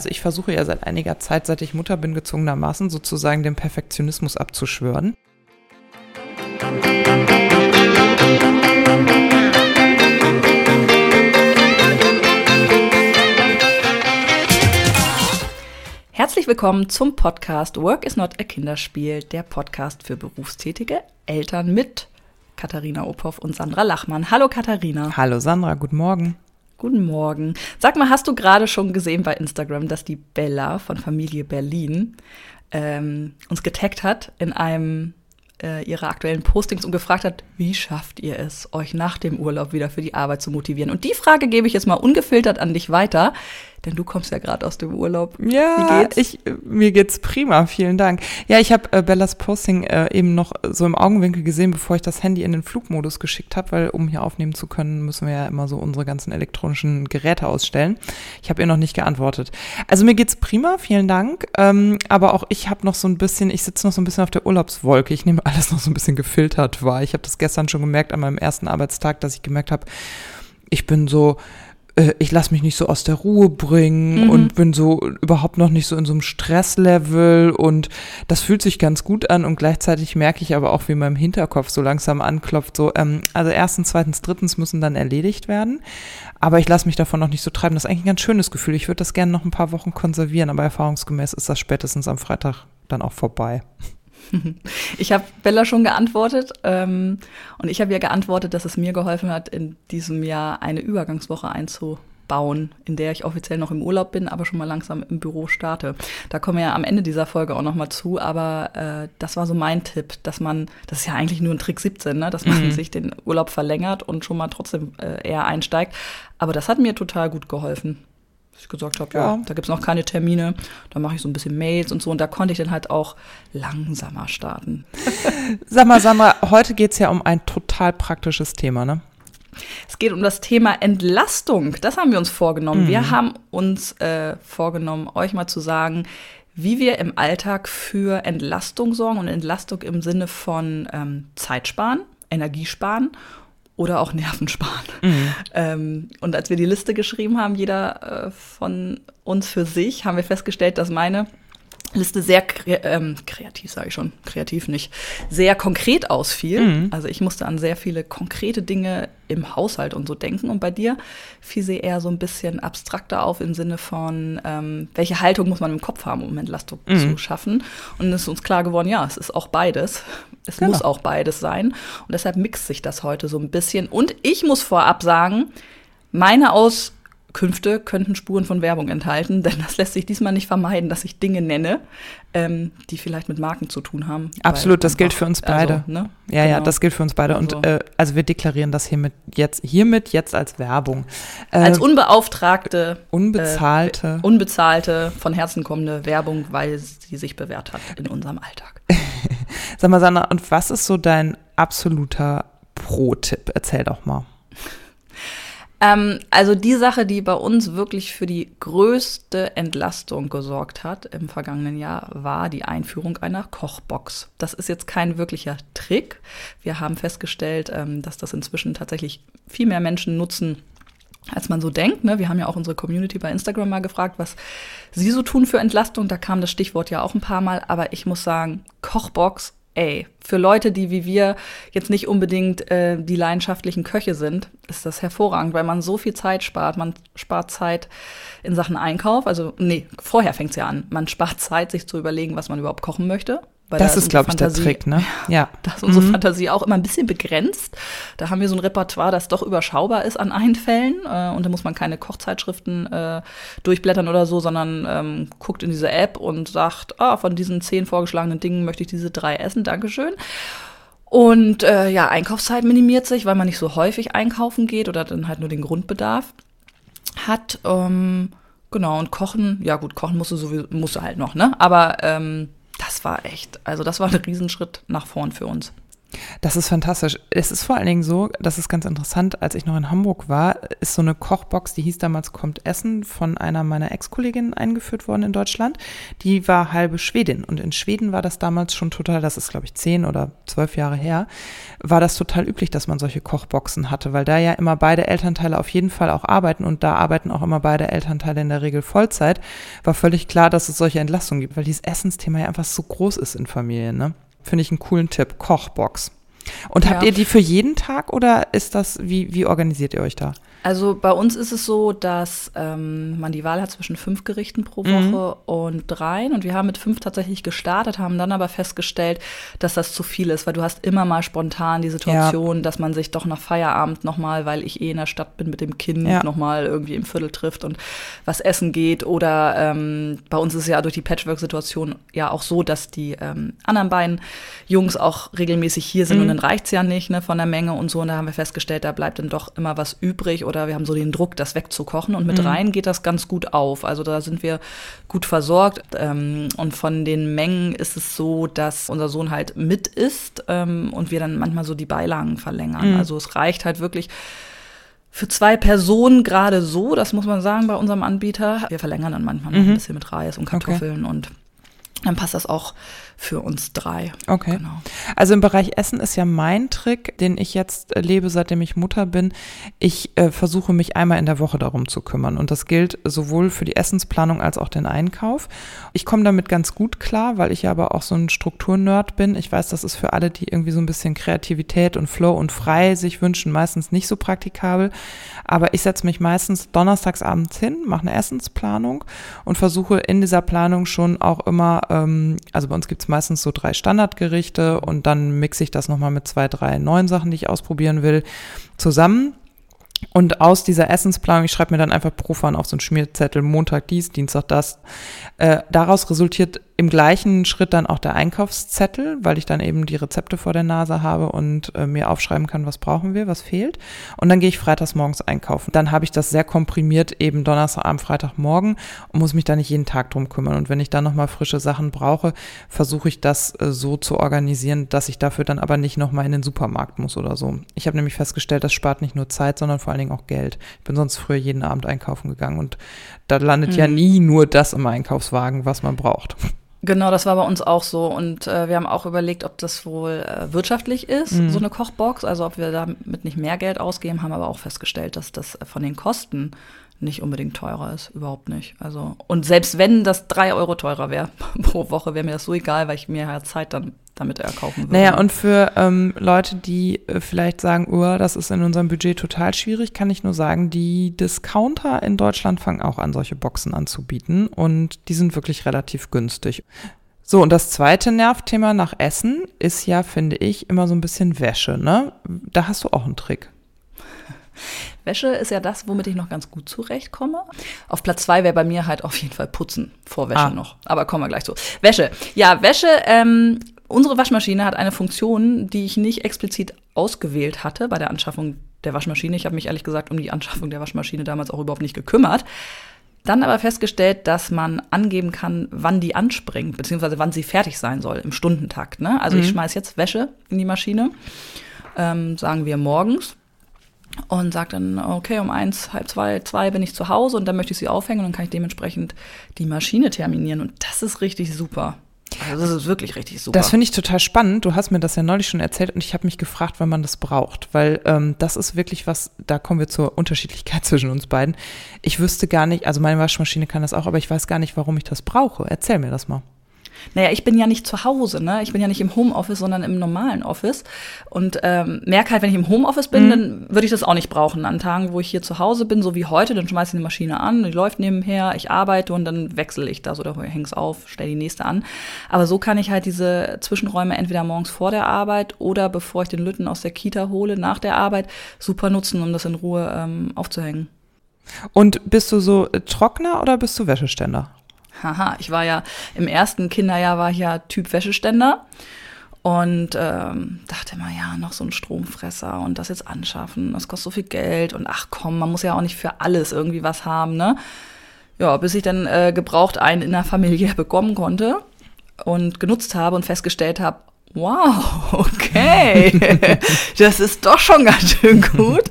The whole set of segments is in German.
also ich versuche ja seit einiger Zeit, seit ich Mutter bin, gezwungenermaßen sozusagen den Perfektionismus abzuschwören. Herzlich willkommen zum Podcast Work is not a Kinderspiel, der Podcast für berufstätige Eltern mit Katharina Ophoff und Sandra Lachmann. Hallo Katharina. Hallo Sandra, guten Morgen. Guten Morgen. Sag mal, hast du gerade schon gesehen bei Instagram, dass die Bella von Familie Berlin ähm, uns getaggt hat in einem äh, ihrer aktuellen Postings und gefragt hat, wie schafft ihr es, euch nach dem Urlaub wieder für die Arbeit zu motivieren? Und die Frage gebe ich jetzt mal ungefiltert an dich weiter. Denn du kommst ja gerade aus dem Urlaub. Ja, Ich, mir geht's prima, vielen Dank. Ja, ich habe äh, Bellas Posting äh, eben noch so im Augenwinkel gesehen, bevor ich das Handy in den Flugmodus geschickt habe, weil um hier aufnehmen zu können, müssen wir ja immer so unsere ganzen elektronischen Geräte ausstellen. Ich habe ihr noch nicht geantwortet. Also mir geht's prima, vielen Dank. Ähm, aber auch ich habe noch so ein bisschen, ich sitze noch so ein bisschen auf der Urlaubswolke. Ich nehme alles noch so ein bisschen gefiltert wahr. Ich habe das gestern schon gemerkt an meinem ersten Arbeitstag, dass ich gemerkt habe, ich bin so äh, ich lasse mich nicht so aus der Ruhe bringen mhm. und bin so überhaupt noch nicht so in so einem Stresslevel und das fühlt sich ganz gut an und gleichzeitig merke ich aber auch, wie mein Hinterkopf so langsam anklopft, so, ähm, also erstens, zweitens, drittens müssen dann erledigt werden, aber ich lasse mich davon noch nicht so treiben. Das ist eigentlich ein ganz schönes Gefühl. Ich würde das gerne noch ein paar Wochen konservieren, aber erfahrungsgemäß ist das spätestens am Freitag dann auch vorbei. Ich habe Bella schon geantwortet ähm, und ich habe ihr geantwortet, dass es mir geholfen hat, in diesem Jahr eine Übergangswoche einzubauen, in der ich offiziell noch im Urlaub bin, aber schon mal langsam im Büro starte. Da kommen wir ja am Ende dieser Folge auch noch mal zu, aber äh, das war so mein Tipp, dass man, das ist ja eigentlich nur ein Trick 17, ne, dass man mhm. sich den Urlaub verlängert und schon mal trotzdem äh, eher einsteigt. Aber das hat mir total gut geholfen ich gesagt habe, ja, ja da gibt es noch keine Termine, da mache ich so ein bisschen Mails und so. Und da konnte ich dann halt auch langsamer starten. Sag mal, Sandra, heute geht es ja um ein total praktisches Thema, ne? Es geht um das Thema Entlastung. Das haben wir uns vorgenommen. Mhm. Wir haben uns äh, vorgenommen, euch mal zu sagen, wie wir im Alltag für Entlastung sorgen und Entlastung im Sinne von ähm, Zeit sparen, Energie sparen oder auch Nerven sparen. Mhm. Ähm, und als wir die Liste geschrieben haben, jeder äh, von uns für sich, haben wir festgestellt, dass meine Liste sehr kre ähm, kreativ, sage ich schon, kreativ nicht, sehr konkret ausfiel. Mhm. Also ich musste an sehr viele konkrete Dinge im Haushalt und so denken. Und bei dir fiel sie eher so ein bisschen abstrakter auf im Sinne von, ähm, welche Haltung muss man im Kopf haben, um Entlastung mhm. zu schaffen. Und es ist uns klar geworden, ja, es ist auch beides. Es genau. muss auch beides sein. Und deshalb mixt sich das heute so ein bisschen. Und ich muss vorab sagen, meine Aus Künfte könnten Spuren von Werbung enthalten, denn das lässt sich diesmal nicht vermeiden, dass ich Dinge nenne, ähm, die vielleicht mit Marken zu tun haben. Absolut, das gilt für uns beide. Also, ne? Ja, genau. ja, das gilt für uns beide. Also. Und äh, also wir deklarieren das hiermit jetzt, hiermit jetzt als Werbung. Äh, als unbeauftragte, unbezahlte, äh, unbezahlte, von Herzen kommende Werbung, weil sie sich bewährt hat in unserem Alltag. Sag mal, Sanna, und was ist so dein absoluter Pro-Tipp? Erzähl doch mal. Ähm, also die Sache, die bei uns wirklich für die größte Entlastung gesorgt hat im vergangenen Jahr, war die Einführung einer Kochbox. Das ist jetzt kein wirklicher Trick. Wir haben festgestellt, ähm, dass das inzwischen tatsächlich viel mehr Menschen nutzen, als man so denkt. Ne? Wir haben ja auch unsere Community bei Instagram mal gefragt, was sie so tun für Entlastung. Da kam das Stichwort ja auch ein paar Mal. Aber ich muss sagen, Kochbox ey, für Leute, die wie wir jetzt nicht unbedingt äh, die leidenschaftlichen Köche sind, ist das hervorragend, weil man so viel Zeit spart. Man spart Zeit in Sachen Einkauf. Also, nee, vorher fängt es ja an. Man spart Zeit, sich zu überlegen, was man überhaupt kochen möchte. Das da ist, glaube ich, der Trick, ne? Ja. Da ist unsere mhm. Fantasie auch immer ein bisschen begrenzt. Da haben wir so ein Repertoire, das doch überschaubar ist an Einfällen. Äh, und da muss man keine Kochzeitschriften äh, durchblättern oder so, sondern ähm, guckt in diese App und sagt, ah, von diesen zehn vorgeschlagenen Dingen möchte ich diese drei essen, Dankeschön. Und äh, ja, Einkaufszeit minimiert sich, weil man nicht so häufig einkaufen geht oder dann halt nur den Grundbedarf hat. Ähm, genau, und kochen, ja gut, kochen musst du sowieso, musst du halt noch, ne? Aber ähm, das war echt, also das war ein Riesenschritt nach vorn für uns. Das ist fantastisch. Es ist vor allen Dingen so, das ist ganz interessant, als ich noch in Hamburg war, ist so eine Kochbox, die hieß damals Kommt Essen, von einer meiner Ex-Kolleginnen eingeführt worden in Deutschland. Die war halbe Schwedin und in Schweden war das damals schon total, das ist glaube ich zehn oder zwölf Jahre her, war das total üblich, dass man solche Kochboxen hatte, weil da ja immer beide Elternteile auf jeden Fall auch arbeiten und da arbeiten auch immer beide Elternteile in der Regel Vollzeit, war völlig klar, dass es solche Entlastungen gibt, weil dieses Essensthema ja einfach so groß ist in Familien, ne? Finde ich einen coolen Tipp. Kochbox. Und habt ja. ihr die für jeden Tag oder ist das, wie, wie organisiert ihr euch da? Also bei uns ist es so, dass ähm, man die Wahl hat zwischen fünf Gerichten pro Woche mhm. und dreien. Und wir haben mit fünf tatsächlich gestartet, haben dann aber festgestellt, dass das zu viel ist, weil du hast immer mal spontan die Situation, ja. dass man sich doch nach Feierabend nochmal, weil ich eh in der Stadt bin mit dem Kind, ja. nochmal irgendwie im Viertel trifft und was essen geht. Oder ähm, bei uns ist es ja durch die Patchwork-Situation ja auch so, dass die ähm, anderen beiden Jungs auch regelmäßig hier sind mhm. und dann reicht's ja nicht ne, von der Menge und so. Und da haben wir festgestellt, da bleibt dann doch immer was übrig oder wir haben so den Druck, das wegzukochen. Und mit mhm. rein geht das ganz gut auf. Also da sind wir gut versorgt. Ähm, und von den Mengen ist es so, dass unser Sohn halt mit isst ähm, und wir dann manchmal so die Beilagen verlängern. Mhm. Also es reicht halt wirklich für zwei Personen gerade so, das muss man sagen bei unserem Anbieter. Wir verlängern dann manchmal noch mhm. ein bisschen mit Reis und Kartoffeln okay. und dann passt das auch für uns drei. Okay. Genau. Also im Bereich Essen ist ja mein Trick, den ich jetzt lebe, seitdem ich Mutter bin. Ich äh, versuche mich einmal in der Woche darum zu kümmern. Und das gilt sowohl für die Essensplanung als auch den Einkauf. Ich komme damit ganz gut klar, weil ich ja aber auch so ein Strukturnerd bin. Ich weiß, das ist für alle, die irgendwie so ein bisschen Kreativität und Flow und frei sich wünschen, meistens nicht so praktikabel. Aber ich setze mich meistens donnerstags abends hin, mache eine Essensplanung und versuche in dieser Planung schon auch immer, ähm, also bei uns gibt es meistens so drei Standardgerichte und dann mixe ich das nochmal mit zwei, drei neuen Sachen, die ich ausprobieren will, zusammen. Und aus dieser Essensplanung, ich schreibe mir dann einfach Profan auf so einen Schmierzettel, Montag dies, Dienstag das. Äh, daraus resultiert im gleichen Schritt dann auch der Einkaufszettel, weil ich dann eben die Rezepte vor der Nase habe und äh, mir aufschreiben kann, was brauchen wir, was fehlt. Und dann gehe ich freitags morgens einkaufen. Dann habe ich das sehr komprimiert eben Donnerstagabend, Freitagmorgen und muss mich da nicht jeden Tag drum kümmern. Und wenn ich dann nochmal frische Sachen brauche, versuche ich das äh, so zu organisieren, dass ich dafür dann aber nicht nochmal in den Supermarkt muss oder so. Ich habe nämlich festgestellt, das spart nicht nur Zeit, sondern vor allen Dingen auch Geld. Ich bin sonst früher jeden Abend einkaufen gegangen und da landet mhm. ja nie nur das im Einkaufswagen, was man braucht. Genau, das war bei uns auch so. Und äh, wir haben auch überlegt, ob das wohl äh, wirtschaftlich ist, mhm. so eine Kochbox. Also ob wir damit nicht mehr Geld ausgeben, haben aber auch festgestellt, dass das von den Kosten nicht unbedingt teurer ist. Überhaupt nicht. Also, und selbst wenn das drei Euro teurer wäre pro Woche, wäre mir das so egal, weil ich mir ja Zeit dann damit erkaufen würde. Naja, und für ähm, Leute, die äh, vielleicht sagen, oh, das ist in unserem Budget total schwierig, kann ich nur sagen, die Discounter in Deutschland fangen auch an, solche Boxen anzubieten und die sind wirklich relativ günstig. So, und das zweite Nervthema nach Essen ist ja, finde ich, immer so ein bisschen Wäsche, ne? Da hast du auch einen Trick. Wäsche ist ja das, womit ich noch ganz gut zurechtkomme. Auf Platz zwei wäre bei mir halt auf jeden Fall Putzen vor Wäsche ah. noch. Aber kommen wir gleich zu. Wäsche. Ja, Wäsche, ähm, unsere Waschmaschine hat eine Funktion, die ich nicht explizit ausgewählt hatte bei der Anschaffung der Waschmaschine. Ich habe mich ehrlich gesagt um die Anschaffung der Waschmaschine damals auch überhaupt nicht gekümmert. Dann aber festgestellt, dass man angeben kann, wann die anspringt, beziehungsweise wann sie fertig sein soll im Stundentakt. Ne? Also mhm. ich schmeiß jetzt Wäsche in die Maschine, ähm, sagen wir morgens und sagt dann, okay, um eins, halb zwei, zwei bin ich zu Hause und dann möchte ich sie aufhängen und dann kann ich dementsprechend die Maschine terminieren und das ist richtig super. Also das ist wirklich richtig super. Das finde ich total spannend. Du hast mir das ja neulich schon erzählt und ich habe mich gefragt, wann man das braucht, weil ähm, das ist wirklich was, da kommen wir zur Unterschiedlichkeit zwischen uns beiden. Ich wüsste gar nicht, also meine Waschmaschine kann das auch, aber ich weiß gar nicht, warum ich das brauche. Erzähl mir das mal. Naja, ich bin ja nicht zu Hause, ne? Ich bin ja nicht im Homeoffice, sondern im normalen Office. Und ähm, merke halt, wenn ich im Homeoffice bin, mhm. dann würde ich das auch nicht brauchen. An Tagen, wo ich hier zu Hause bin, so wie heute, dann schmeiße ich die Maschine an, die läuft nebenher, ich arbeite und dann wechsle ich das oder häng's auf, stelle die nächste an. Aber so kann ich halt diese Zwischenräume entweder morgens vor der Arbeit oder bevor ich den Lütten aus der Kita hole, nach der Arbeit, super nutzen, um das in Ruhe ähm, aufzuhängen. Und bist du so Trockner oder bist du Wäscheständer? Haha, ich war ja im ersten Kinderjahr war ich ja Typ Wäscheständer und ähm, dachte immer, ja, noch so ein Stromfresser und das jetzt anschaffen, das kostet so viel Geld und ach komm, man muss ja auch nicht für alles irgendwie was haben, ne? Ja, bis ich dann äh, gebraucht einen in der Familie bekommen konnte und genutzt habe und festgestellt habe, Wow, okay. das ist doch schon ganz schön gut.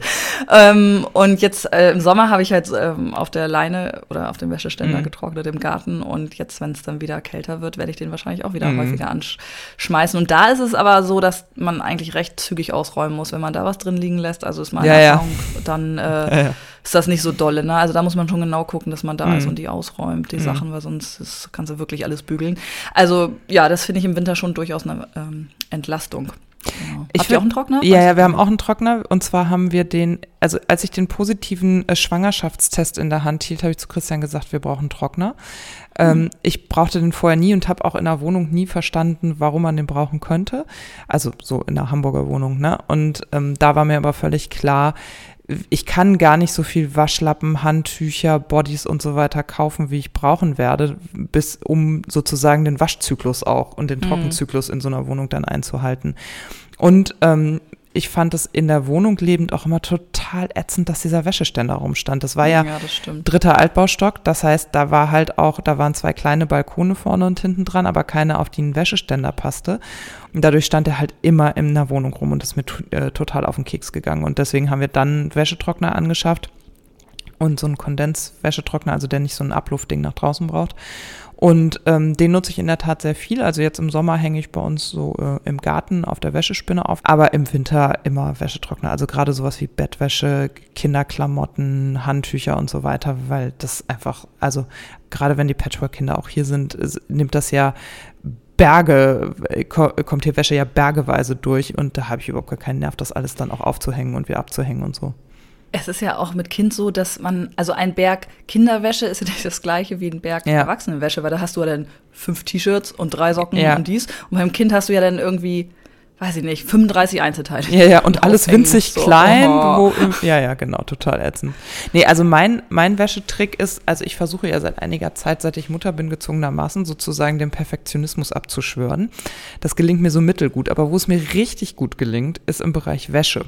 ähm, und jetzt äh, im Sommer habe ich halt ähm, auf der Leine oder auf dem Wäscheständer mhm. getrocknet im Garten. Und jetzt, wenn es dann wieder kälter wird, werde ich den wahrscheinlich auch wieder mhm. häufiger anschmeißen. Und da ist es aber so, dass man eigentlich recht zügig ausräumen muss, wenn man da was drin liegen lässt. Also ist meine ja, Erfahrung, ja. dann äh, ja, ist das nicht so dolle. Ne? Also da muss man schon genau gucken, dass man da mhm. ist und die ausräumt, die mhm. Sachen, weil sonst ist, kannst du wirklich alles bügeln. Also ja, das finde ich im Winter schon durchaus eine ähm, Entlastung. Genau. Ich Habt ihr auch einen Trockner? Ja, ja, wir haben auch einen Trockner. Und zwar haben wir den, also als ich den positiven äh, Schwangerschaftstest in der Hand hielt, habe ich zu Christian gesagt, wir brauchen einen Trockner. Ähm, mhm. ich brauchte den vorher nie und habe auch in der Wohnung nie verstanden, warum man den brauchen könnte. Also so in der Hamburger Wohnung, ne? Und ähm, da war mir aber völlig klar, ich kann gar nicht so viel Waschlappen, Handtücher, Bodies und so weiter kaufen, wie ich brauchen werde, bis um sozusagen den Waschzyklus auch und den mhm. Trockenzyklus in so einer Wohnung dann einzuhalten. Und ähm, ich fand es in der Wohnung lebend auch immer total ätzend, dass dieser Wäscheständer rumstand. Das war ja, ja das dritter Altbaustock. Das heißt, da war halt auch, da waren zwei kleine Balkone vorne und hinten dran, aber keine, auf die ein Wäscheständer passte. Und dadurch stand er halt immer in der Wohnung rum und ist mir äh, total auf den Keks gegangen. Und deswegen haben wir dann Wäschetrockner angeschafft und so einen Kondenswäschetrockner, also der nicht so ein Abluftding nach draußen braucht. Und ähm, den nutze ich in der Tat sehr viel. Also jetzt im Sommer hänge ich bei uns so äh, im Garten auf der Wäschespinne auf, aber im Winter immer Wäschetrockner. Also gerade sowas wie Bettwäsche, Kinderklamotten, Handtücher und so weiter, weil das einfach, also gerade wenn die Patchwork-Kinder auch hier sind, nimmt das ja Berge, äh, kommt hier Wäsche ja bergeweise durch und da habe ich überhaupt gar keinen Nerv, das alles dann auch aufzuhängen und wieder abzuhängen und so. Es ist ja auch mit Kind so, dass man, also ein Berg Kinderwäsche ist ja nicht das gleiche wie ein Berg ja. Erwachsenenwäsche, weil da hast du ja dann fünf T-Shirts und drei Socken ja. und dies. Und beim Kind hast du ja dann irgendwie weiß ich nicht, 35 Einzelteile. Ja, ja, und alles winzig so. klein. Oh. Wo, ja, ja, genau, total ätzend. Nee, also mein, mein Wäschetrick ist, also ich versuche ja seit einiger Zeit, seit ich Mutter bin, gezwungenermaßen sozusagen den Perfektionismus abzuschwören. Das gelingt mir so mittelgut, aber wo es mir richtig gut gelingt, ist im Bereich Wäsche.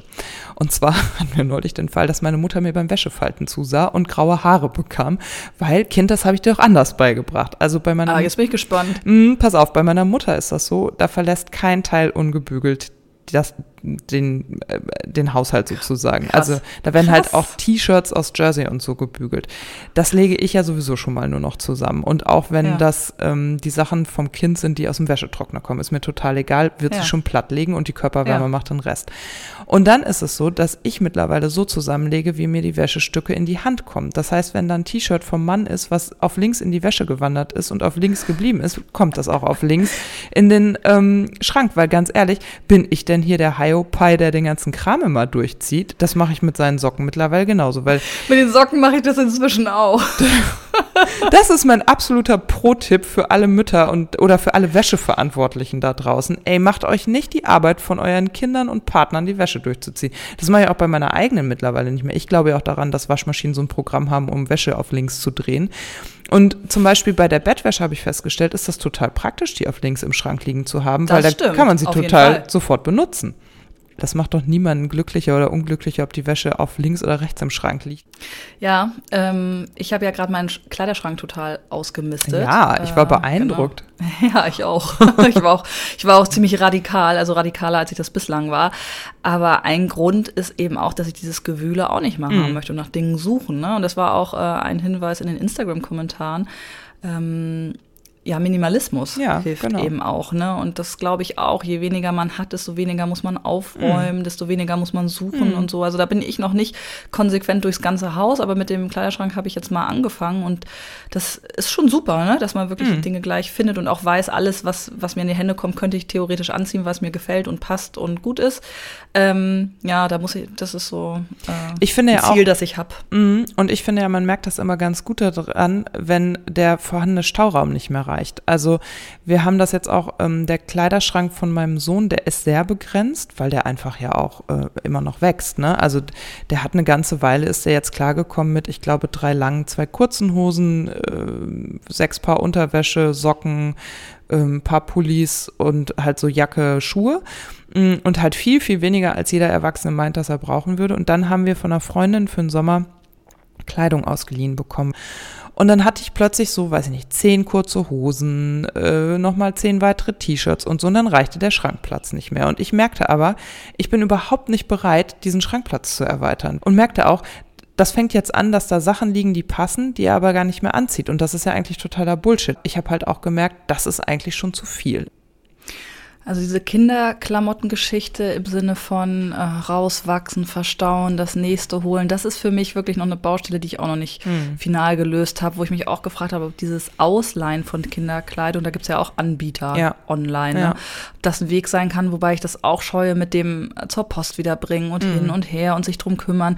Und zwar hatten wir neulich den Fall, dass meine Mutter mir beim Wäschefalten zusah und graue Haare bekam, weil, Kind, das habe ich dir auch anders beigebracht. Also bei meiner Ah, jetzt bin ich gespannt. Mh, pass auf, bei meiner Mutter ist das so, da verlässt kein Teil ungebügelt gebügelt das, den, äh, den Haushalt sozusagen. Krass. Also da werden halt Krass. halt auch T-Shirts aus Jersey und so gebügelt. Das lege ich ja sowieso schon mal nur noch zusammen. Und auch wenn ja. das ähm, die Sachen vom Kind sind, die aus dem Wäschetrockner kommen, ist mir total egal, wird ja. sie schon platt legen und die Körperwärme ja. macht den Rest. Und dann ist es so, dass ich mittlerweile so zusammenlege, wie mir die Wäschestücke in die Hand kommen. Das heißt, wenn da ein T-Shirt vom Mann ist, was auf links in die Wäsche gewandert ist und auf links geblieben ist, kommt das auch auf links in den ähm, Schrank. Weil ganz ehrlich, bin ich denn hier der Hiopai, der den ganzen Kram immer durchzieht? Das mache ich mit seinen Socken mittlerweile genauso. Weil mit den Socken mache ich das inzwischen auch. das ist mein absoluter Pro-Tipp für alle Mütter und oder für alle Wäscheverantwortlichen da draußen. Ey, macht euch nicht die Arbeit von euren Kindern und Partnern die Wäsche durchzuziehen. Das mache ich auch bei meiner eigenen mittlerweile nicht mehr. Ich glaube ja auch daran, dass Waschmaschinen so ein Programm haben, um Wäsche auf links zu drehen. Und zum Beispiel bei der Bettwäsche habe ich festgestellt, ist das total praktisch, die auf links im Schrank liegen zu haben, das weil da stimmt, kann man sie total sofort benutzen. Das macht doch niemanden glücklicher oder unglücklicher, ob die Wäsche auf links oder rechts im Schrank liegt. Ja, ähm, ich habe ja gerade meinen Kleiderschrank total ausgemistet. Ja, ich war äh, beeindruckt. Genau. Ja, ich auch. ich, war auch. ich war auch ziemlich radikal, also radikaler, als ich das bislang war. Aber ein Grund ist eben auch, dass ich dieses Gewühle auch nicht mehr mhm. möchte und nach Dingen suchen. Ne? Und das war auch äh, ein Hinweis in den Instagram-Kommentaren. Ähm, ja, Minimalismus ja, hilft genau. eben auch. Ne? Und das glaube ich auch. Je weniger man hat, desto weniger muss man aufräumen, mm. desto weniger muss man suchen mm. und so. Also da bin ich noch nicht konsequent durchs ganze Haus, aber mit dem Kleiderschrank habe ich jetzt mal angefangen und das ist schon super, ne? dass man wirklich mm. die Dinge gleich findet und auch weiß, alles, was, was mir in die Hände kommt, könnte ich theoretisch anziehen, was mir gefällt und passt und gut ist. Ähm, ja, da muss ich, das ist so äh, ich finde ein ja Ziel, auch, das ich habe. Mm, und ich finde ja, man merkt das immer ganz gut daran, wenn der vorhandene Stauraum nicht mehr reicht erreicht. Also wir haben das jetzt auch, ähm, der Kleiderschrank von meinem Sohn, der ist sehr begrenzt, weil der einfach ja auch äh, immer noch wächst. Ne? Also der hat eine ganze Weile, ist der jetzt klargekommen mit, ich glaube, drei langen, zwei kurzen Hosen, äh, sechs Paar Unterwäsche, Socken, ein ähm, paar Pullis und halt so Jacke, Schuhe mm, und halt viel, viel weniger, als jeder Erwachsene meint, dass er brauchen würde. Und dann haben wir von einer Freundin für den Sommer Kleidung ausgeliehen bekommen. Und dann hatte ich plötzlich so, weiß ich nicht, zehn kurze Hosen, äh, nochmal zehn weitere T-Shirts und so. Und dann reichte der Schrankplatz nicht mehr. Und ich merkte aber, ich bin überhaupt nicht bereit, diesen Schrankplatz zu erweitern. Und merkte auch, das fängt jetzt an, dass da Sachen liegen, die passen, die er aber gar nicht mehr anzieht. Und das ist ja eigentlich totaler Bullshit. Ich habe halt auch gemerkt, das ist eigentlich schon zu viel. Also diese Kinderklamottengeschichte im Sinne von äh, rauswachsen, verstauen, das nächste holen, das ist für mich wirklich noch eine Baustelle, die ich auch noch nicht hm. final gelöst habe, wo ich mich auch gefragt habe, ob dieses Ausleihen von Kinderkleidung, da gibt es ja auch Anbieter ja. online, ne? ja. ob das ein Weg sein kann, wobei ich das auch scheue mit dem zur Post wiederbringen und hm. hin und her und sich drum kümmern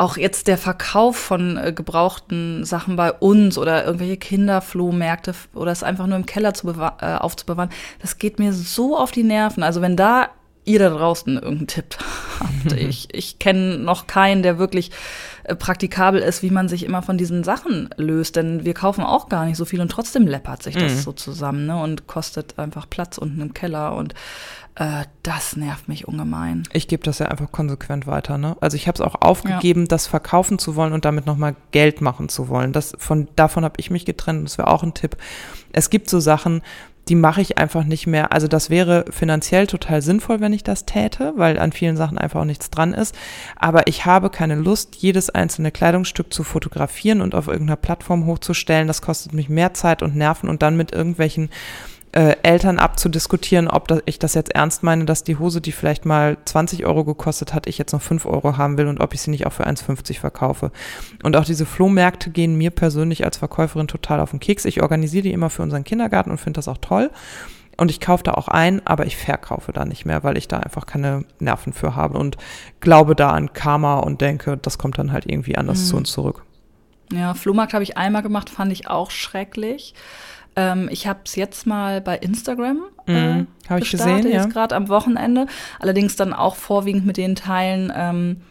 auch jetzt der Verkauf von äh, gebrauchten Sachen bei uns oder irgendwelche Kinderflohmärkte oder es einfach nur im Keller zu äh, aufzubewahren, das geht mir so auf die Nerven. Also wenn da ihr da draußen irgendeinen Tipp habt. ich ich kenne noch keinen, der wirklich äh, praktikabel ist, wie man sich immer von diesen Sachen löst. Denn wir kaufen auch gar nicht so viel und trotzdem läppert sich das mhm. so zusammen ne? und kostet einfach Platz unten im Keller. Und äh, das nervt mich ungemein. Ich gebe das ja einfach konsequent weiter. Ne? Also ich habe es auch aufgegeben, ja. das verkaufen zu wollen und damit nochmal Geld machen zu wollen. Das, von, davon habe ich mich getrennt. Das wäre auch ein Tipp. Es gibt so Sachen, die mache ich einfach nicht mehr. Also das wäre finanziell total sinnvoll, wenn ich das täte, weil an vielen Sachen einfach auch nichts dran ist. Aber ich habe keine Lust, jedes einzelne Kleidungsstück zu fotografieren und auf irgendeiner Plattform hochzustellen. Das kostet mich mehr Zeit und Nerven und dann mit irgendwelchen äh, Eltern abzudiskutieren, ob das, ich das jetzt ernst meine, dass die Hose, die vielleicht mal 20 Euro gekostet hat, ich jetzt noch 5 Euro haben will und ob ich sie nicht auch für 1,50 verkaufe. Und auch diese Flohmärkte gehen mir persönlich als Verkäuferin total auf den Keks. Ich organisiere die immer für unseren Kindergarten und finde das auch toll. Und ich kaufe da auch ein, aber ich verkaufe da nicht mehr, weil ich da einfach keine Nerven für habe und glaube da an Karma und denke, das kommt dann halt irgendwie anders mhm. zu uns zurück. Ja, Flohmarkt habe ich einmal gemacht, fand ich auch schrecklich. Ähm, ich habe es jetzt mal bei Instagram äh, mhm, habe ich gesehen, ja. jetzt gerade am Wochenende. Allerdings dann auch vorwiegend mit den Teilen, ähm,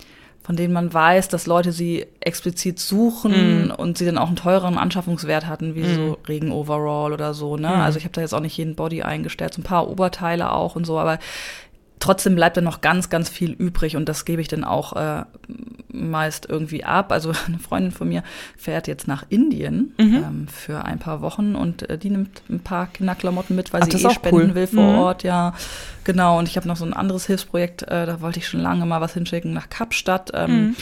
von denen man weiß, dass Leute sie explizit suchen mm. und sie dann auch einen teureren Anschaffungswert hatten, wie mm. so Regen-Overall oder so. Ne? Mm. Also ich habe da jetzt auch nicht jeden Body eingestellt, so ein paar Oberteile auch und so, aber trotzdem bleibt dann noch ganz, ganz viel übrig und das gebe ich dann auch äh, meist irgendwie ab. Also eine Freundin von mir fährt jetzt nach Indien mhm. ähm, für ein paar Wochen und äh, die nimmt ein paar Kinderklamotten mit, weil Ach, sie eh spenden cool. will vor mhm. Ort. Ja, genau. Und ich habe noch so ein anderes Hilfsprojekt, äh, da wollte ich schon lange mal was hinschicken nach Kapstadt. Ähm, mhm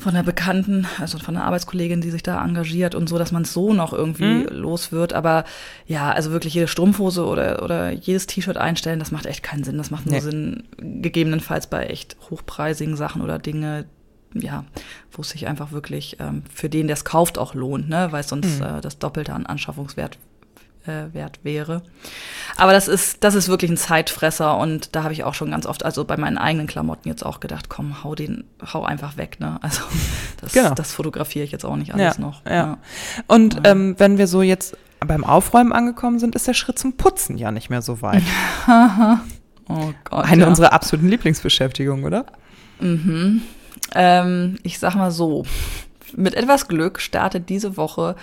von der Bekannten, also von der Arbeitskollegin, die sich da engagiert und so, dass man es so noch irgendwie mhm. los wird. Aber ja, also wirklich jede Strumpfhose oder, oder jedes T-Shirt einstellen, das macht echt keinen Sinn. Das macht nur nee. Sinn, gegebenenfalls bei echt hochpreisigen Sachen oder Dinge, ja, wo es sich einfach wirklich ähm, für den, der es kauft, auch lohnt, ne? weil sonst mhm. äh, das Doppelte an Anschaffungswert äh, wert wäre. Aber das ist, das ist wirklich ein Zeitfresser und da habe ich auch schon ganz oft, also bei meinen eigenen Klamotten jetzt auch gedacht, komm, hau den, hau einfach weg, ne? Also das, genau. das fotografiere ich jetzt auch nicht alles ja, noch. Ja. ja. Und ja. Ähm, wenn wir so jetzt beim Aufräumen angekommen sind, ist der Schritt zum Putzen ja nicht mehr so weit. oh Gott. Eine unserer absoluten Lieblingsbeschäftigungen, oder? Mhm. Ähm, ich sag mal so, mit etwas Glück startet diese Woche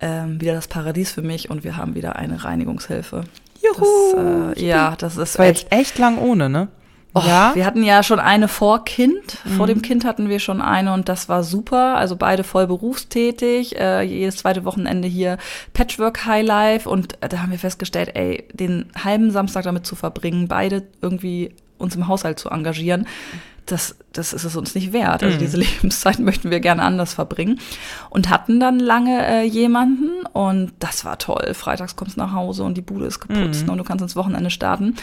ähm, wieder das Paradies für mich und wir haben wieder eine Reinigungshilfe. Juhu! Das, äh, ja, das ist. war echt, jetzt echt lang ohne, ne? Oh, ja. Wir hatten ja schon eine vor Kind. Mhm. Vor dem Kind hatten wir schon eine und das war super. Also beide voll berufstätig. Äh, jedes zweite Wochenende hier Patchwork Highlife. Und äh, da haben wir festgestellt, ey, den halben Samstag damit zu verbringen, beide irgendwie uns im Haushalt zu engagieren, das, das ist es uns nicht wert. Also mhm. diese Lebenszeit möchten wir gerne anders verbringen. Und hatten dann lange äh, jemanden und das war toll. Freitags kommst du nach Hause und die Bude ist geputzt mhm. und du kannst ins Wochenende starten.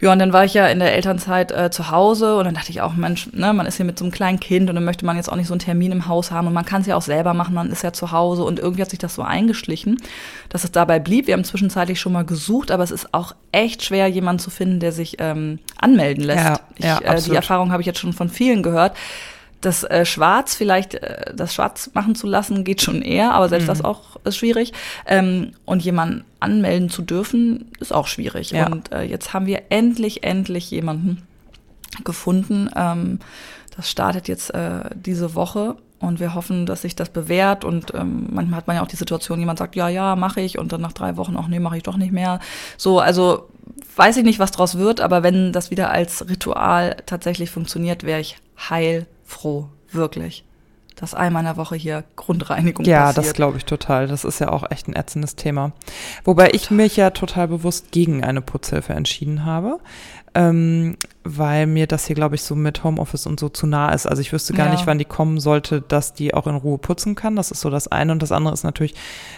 Ja, und dann war ich ja in der Elternzeit äh, zu Hause und dann dachte ich auch, Mensch, ne, man ist hier mit so einem kleinen Kind und dann möchte man jetzt auch nicht so einen Termin im Haus haben und man kann es ja auch selber machen, man ist ja zu Hause und irgendwie hat sich das so eingeschlichen, dass es dabei blieb. Wir haben zwischenzeitlich schon mal gesucht, aber es ist auch echt schwer, jemanden zu finden, der sich ähm, anmelden lässt. Ja, ich, ja, äh, die Erfahrung habe ich jetzt schon von vielen gehört das äh, Schwarz vielleicht, äh, das Schwarz machen zu lassen, geht schon eher, aber selbst mhm. das auch ist schwierig. Ähm, und jemanden anmelden zu dürfen, ist auch schwierig. Ja. Und äh, jetzt haben wir endlich, endlich jemanden gefunden. Ähm, das startet jetzt äh, diese Woche und wir hoffen, dass sich das bewährt. Und ähm, manchmal hat man ja auch die Situation, jemand sagt, ja, ja, mache ich. Und dann nach drei Wochen, ach nee, mache ich doch nicht mehr. So, also weiß ich nicht, was draus wird, aber wenn das wieder als Ritual tatsächlich funktioniert, wäre ich heil froh, wirklich. dass einmal in der Woche hier Grundreinigung ja, passiert. das glaube ich total. Das ist ja auch echt ein ätzendes Thema. Wobei ich mich ja total bewusst gegen eine Putzhilfe entschieden habe. Ähm, weil mir das hier, glaube ich, so mit Homeoffice und so zu nah ist. Also ich wüsste gar Ja. nicht, wann die kommen sollte, dass die auch in Ruhe putzen kann. Das ist so das eine. Und das andere ist natürlich,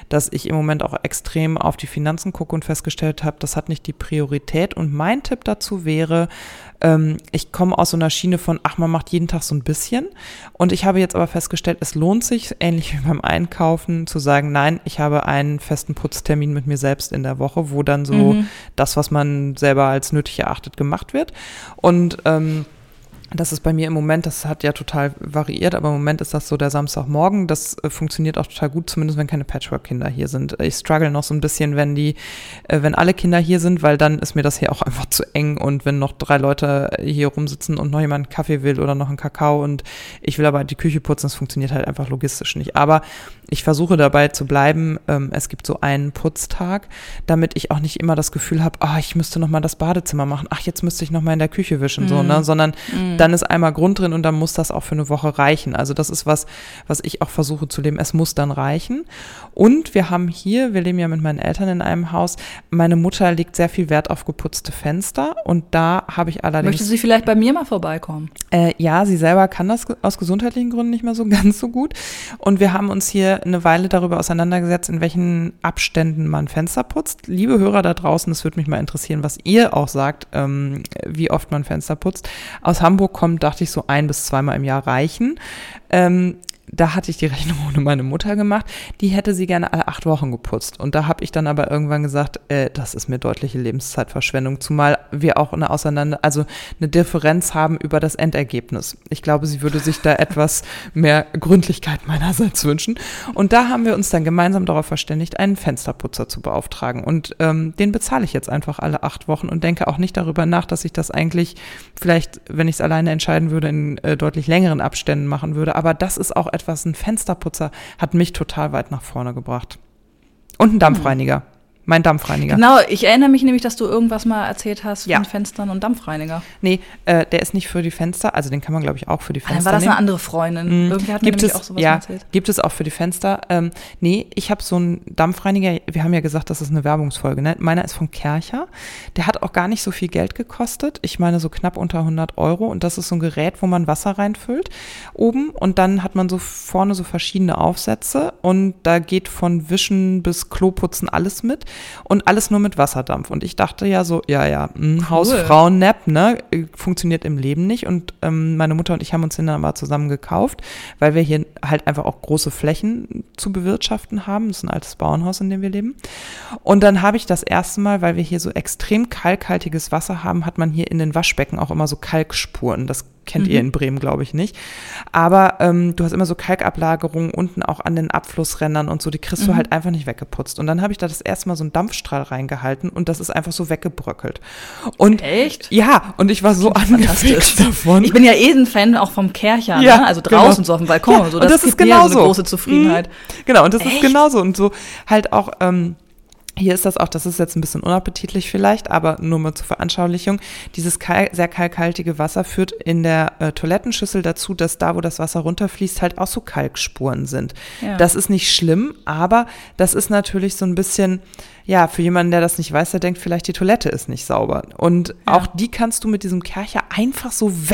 dass ich im Moment auch extrem auf die Finanzen gucke und festgestellt habe, das hat nicht die Priorität. Und mein Tipp dazu wäre, ähm, ich komme aus so einer Schiene von, ach, man macht jeden Tag so ein bisschen. Und ich habe jetzt aber festgestellt, es lohnt sich, ähnlich wie beim Einkaufen, zu sagen, nein, ich habe einen festen Putztermin mit mir selbst in der Woche, wo dann so Mhm. das, was man selber als nötig erachtet, gemacht wird. Und ähm, das ist bei mir im Moment, das hat ja total variiert, aber im Moment ist das so der Samstagmorgen. Das äh, funktioniert auch total gut, zumindest wenn keine Patchwork-Kinder hier sind. Ich struggle noch so ein bisschen, wenn die, äh, wenn alle Kinder hier sind, weil dann ist mir das hier auch einfach zu eng und wenn noch drei Leute hier rumsitzen und noch jemand einen Kaffee will oder noch einen Kakao und ich will aber die Küche putzen, das funktioniert halt einfach logistisch nicht. Aber ich versuche dabei zu bleiben, ähm, es gibt so einen Putztag, damit ich auch nicht immer das Gefühl habe, ah, ich müsste noch mal das Badezimmer machen, ach, jetzt müsste ich noch mal in der Küche wischen, so, ne, sondern dann ist einmal Grund drin und dann muss das auch für eine Woche reichen. Also das ist was, was ich auch versuche zu leben. Es muss dann reichen. Und wir haben hier, wir leben ja mit meinen Eltern in einem Haus, meine Mutter legt sehr viel Wert auf geputzte Fenster und da habe ich allerdings Möchte sie vielleicht bei mir mal vorbeikommen? äh, ja, sie selber kann das aus gesundheitlichen Gründen nicht mehr so ganz so gut. Und wir haben uns hier eine Weile darüber auseinandergesetzt, in welchen Abständen man Fenster putzt. Liebe Hörer da draußen, es würde mich mal interessieren, was ihr auch sagt, ähm, wie oft man Fenster putzt. Aus Hamburg kommt, dachte ich, so ein bis zweimal im Jahr reichen. Ähm, da hatte ich die Rechnung ohne meine Mutter gemacht. Die hätte sie gerne alle acht Wochen geputzt. Und da habe ich dann aber irgendwann gesagt, äh, das ist mir deutliche Lebenszeitverschwendung, zumal wir auch eine Auseinander, also eine Differenz haben über das Endergebnis. Ich glaube, sie würde sich da etwas mehr Gründlichkeit meinerseits wünschen. Und da haben wir uns dann gemeinsam darauf verständigt, einen Fensterputzer zu beauftragen. Und ähm, den bezahle ich jetzt einfach alle acht Wochen und denke auch nicht darüber nach, dass ich das eigentlich vielleicht, wenn ich es alleine entscheiden würde, in äh, deutlich längeren Abständen machen würde. Aber das ist auch etwas, ein Fensterputzer hat mich total weit nach vorne gebracht. Und ein Dampfreiniger. Mein Dampfreiniger. Genau, ich erinnere mich nämlich, dass du irgendwas mal erzählt hast von Ja. Fenstern und Dampfreiniger. Nee, äh, der ist nicht für die Fenster, also den kann man, glaube ich, auch für die Ah, Fenster dann war das nehmen. eine andere Freundin. Mm, Irgendwie hat gibt es, auch sowas ja, erzählt. gibt es auch für die Fenster. Ähm, nee, ich habe so einen Dampfreiniger, wir haben ja gesagt, das ist eine Werbungsfolge. Ne? Meiner ist von Kercher. Der hat auch gar nicht so viel Geld gekostet. Ich meine so knapp unter 100 Euro. Und das ist so ein Gerät, wo man Wasser reinfüllt oben. Und dann hat man so vorne so verschiedene Aufsätze. Und da geht von Wischen bis Kloputzen alles mit. Und alles nur mit Wasserdampf. Und ich dachte ja so, ja, ja, mh, Hausfrauen-Nap, ne, funktioniert im Leben nicht. Und ähm, meine Mutter und ich haben uns den dann aber zusammen gekauft, weil wir hier halt einfach auch große Flächen zu bewirtschaften haben. Das ist ein altes Bauernhaus, in dem wir leben. Und dann habe ich das erste Mal, weil wir hier so extrem kalkhaltiges Wasser haben, hat man hier in den Waschbecken auch immer so Kalkspuren. Das kennt ihr in Bremen, glaube ich, nicht. Aber ähm, du hast immer so Kalkablagerungen unten auch an den Abflussrändern und so, die kriegst du halt einfach nicht weggeputzt. Und dann habe ich da das erste Mal so einen Dampfstrahl reingehalten und das ist einfach so weggebröckelt. Und Echt? ja, und ich war so angefixt davon. Ich bin ja eh ein Fan auch vom Kercher, Ja, ne? also genau. draußen so auf dem Balkon Ja, und so. und Das, das ist mir so genauso. eine große Zufriedenheit. Mhm. Genau, und das ist Echt? genauso. Und so halt auch, ähm, hier ist das auch, das ist jetzt ein bisschen unappetitlich vielleicht, aber nur mal zur Veranschaulichung. Dieses kal sehr kalkhaltige Wasser führt in der äh, Toilettenschüssel dazu, dass da, wo das Wasser runterfließt, halt auch so Kalkspuren sind. Ja. Das ist nicht schlimm, aber das ist natürlich so ein bisschen, ja, für jemanden, der das nicht weiß, der denkt vielleicht, die Toilette ist nicht sauber. Und auch die kannst du mit diesem Kercher einfach so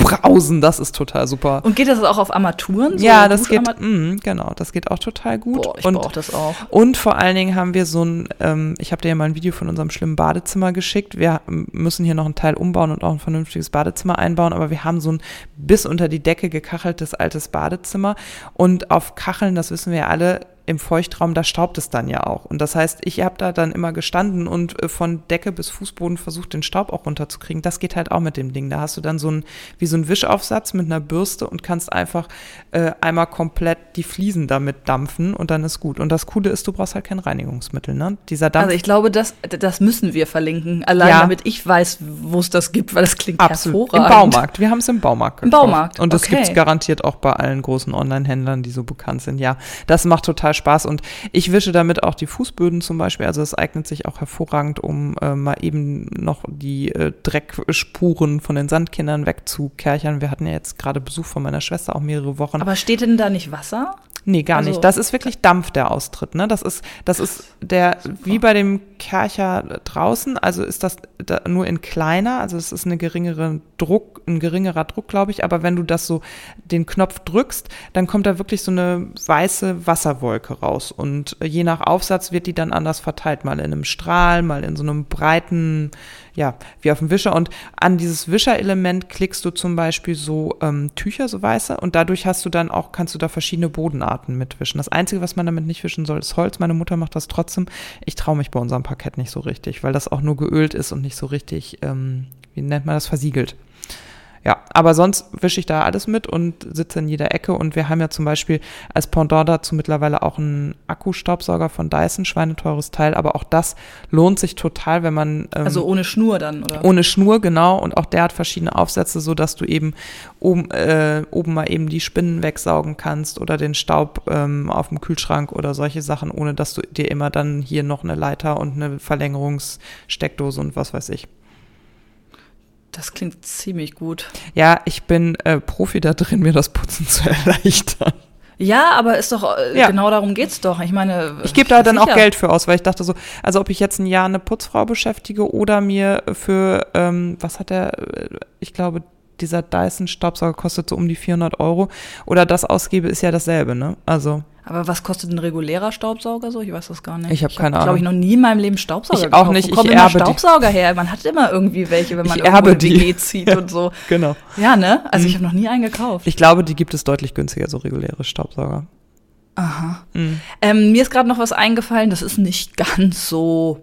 wegbrausen. Das ist total super. Und geht das auch auf Armaturen? So ja, das geht, mm, genau, das geht auch total gut. Boah, ich und, brauche das auch. und vor allen Dingen haben wir so ein, ähm, ich habe dir ja mal ein Video von unserem schlimmen Badezimmer geschickt. Wir müssen hier noch einen Teil umbauen und auch ein vernünftiges Badezimmer einbauen, aber wir haben so ein bis unter die Decke gekacheltes altes Badezimmer und auf Kacheln, das wissen wir ja alle, im Feuchtraum, da staubt es dann ja auch. Und das heißt, ich habe da dann immer gestanden und äh, von Decke bis Fußboden versucht, den Staub auch runterzukriegen. Das geht halt auch mit dem Ding. Da hast du dann so ein, wie so ein Wischaufsatz mit einer Bürste und kannst einfach äh, einmal komplett die Fliesen damit dampfen und dann ist gut. Und das Coole ist, du brauchst halt kein Reinigungsmittel, ne? Dieser Dampf. Also ich glaube, das, das müssen wir verlinken. Allein Ja. damit ich weiß, wo es das gibt, weil das klingt Absolut. Im hervorragend. Baumarkt. Wir haben es im Baumarkt Im gekauft. Baumarkt, Und das okay. gibt's garantiert auch bei allen großen Online-Händlern, die so bekannt sind. Ja, das macht total Spaß. Und ich wische damit auch die Fußböden zum Beispiel. Also es eignet sich auch hervorragend, um äh, mal eben noch die äh, Dreckspuren von den Sandkindern wegzukerchern. Wir hatten ja jetzt gerade Besuch von meiner Schwester auch mehrere Wochen. Aber steht denn da nicht Wasser? Nee, gar Also- nicht. Das ist wirklich Dampf, der austritt. Ne? Das ist, das ist der, wie bei dem Kercher draußen, also ist das da nur in kleiner, also es ist eine geringere Druck, ein geringerer Druck, glaube ich, aber wenn du das so, den Knopf drückst, dann kommt da wirklich so eine weiße Wasserwolke raus und äh, je nach Aufsatz wird die dann anders verteilt, mal in einem Strahl, mal in so einem breiten, ja, wie auf dem Wischer und an dieses Wischerelement klickst du zum Beispiel so ähm, Tücher, so weiße und dadurch hast du dann auch, kannst du da verschiedene Bodenarten mitwischen. Das Einzige, was man damit nicht wischen soll, ist Holz. Meine Mutter macht das trotzdem. Ich traue mich bei unserem Parkett nicht so richtig, weil das auch nur geölt ist und nicht so richtig, ähm, wie nennt man das, versiegelt. Ja, aber sonst wische ich da alles mit und sitze in jeder Ecke. Und wir haben ja zum Beispiel als Pendant dazu mittlerweile auch einen Akkustaubsauger von Dyson, schweineteures Teil. Aber auch das lohnt sich total, wenn man ähm, Also ohne Schnur dann, oder? ohne Schnur, genau. Und auch der hat verschiedene Aufsätze, so dass du eben oben, äh, oben mal eben die Spinnen wegsaugen kannst oder den Staub ähm, auf dem Kühlschrank oder solche Sachen, ohne dass du dir immer dann hier noch eine Leiter und eine Verlängerungssteckdose und was weiß ich. Das klingt ziemlich gut. Ja, ich bin äh, Profi da drin, mir das Putzen zu erleichtern. Ja, aber ist doch, äh, Ja. genau darum geht's doch. Ich meine. Ich gebe da dann auch sicher. Geld für aus, weil ich dachte so, also ob ich jetzt ein Jahr eine Putzfrau beschäftige oder mir für, ähm, was hat der, äh, ich glaube, dieser Dyson-Staubsauger kostet so um die 400 Euro oder das ausgebe, ist ja dasselbe, ne? Also Aber was kostet ein regulärer Staubsauger so? Ich weiß das gar nicht. Ich hab keine glaube ich, Ahnung. noch nie in meinem Leben Staubsauger Ich auch gekauft. nicht. Wo kommen Ich erbe die. Staubsauger her? Man hat immer irgendwie welche, wenn man Ich erbe die. WG zieht und so. genau. Ja, ne? Also ich Mhm. habe noch nie einen gekauft. Ich glaube, die gibt es deutlich günstiger, so reguläre Staubsauger. Aha. Mhm. Ähm, mir ist gerade noch was eingefallen, das ist nicht ganz so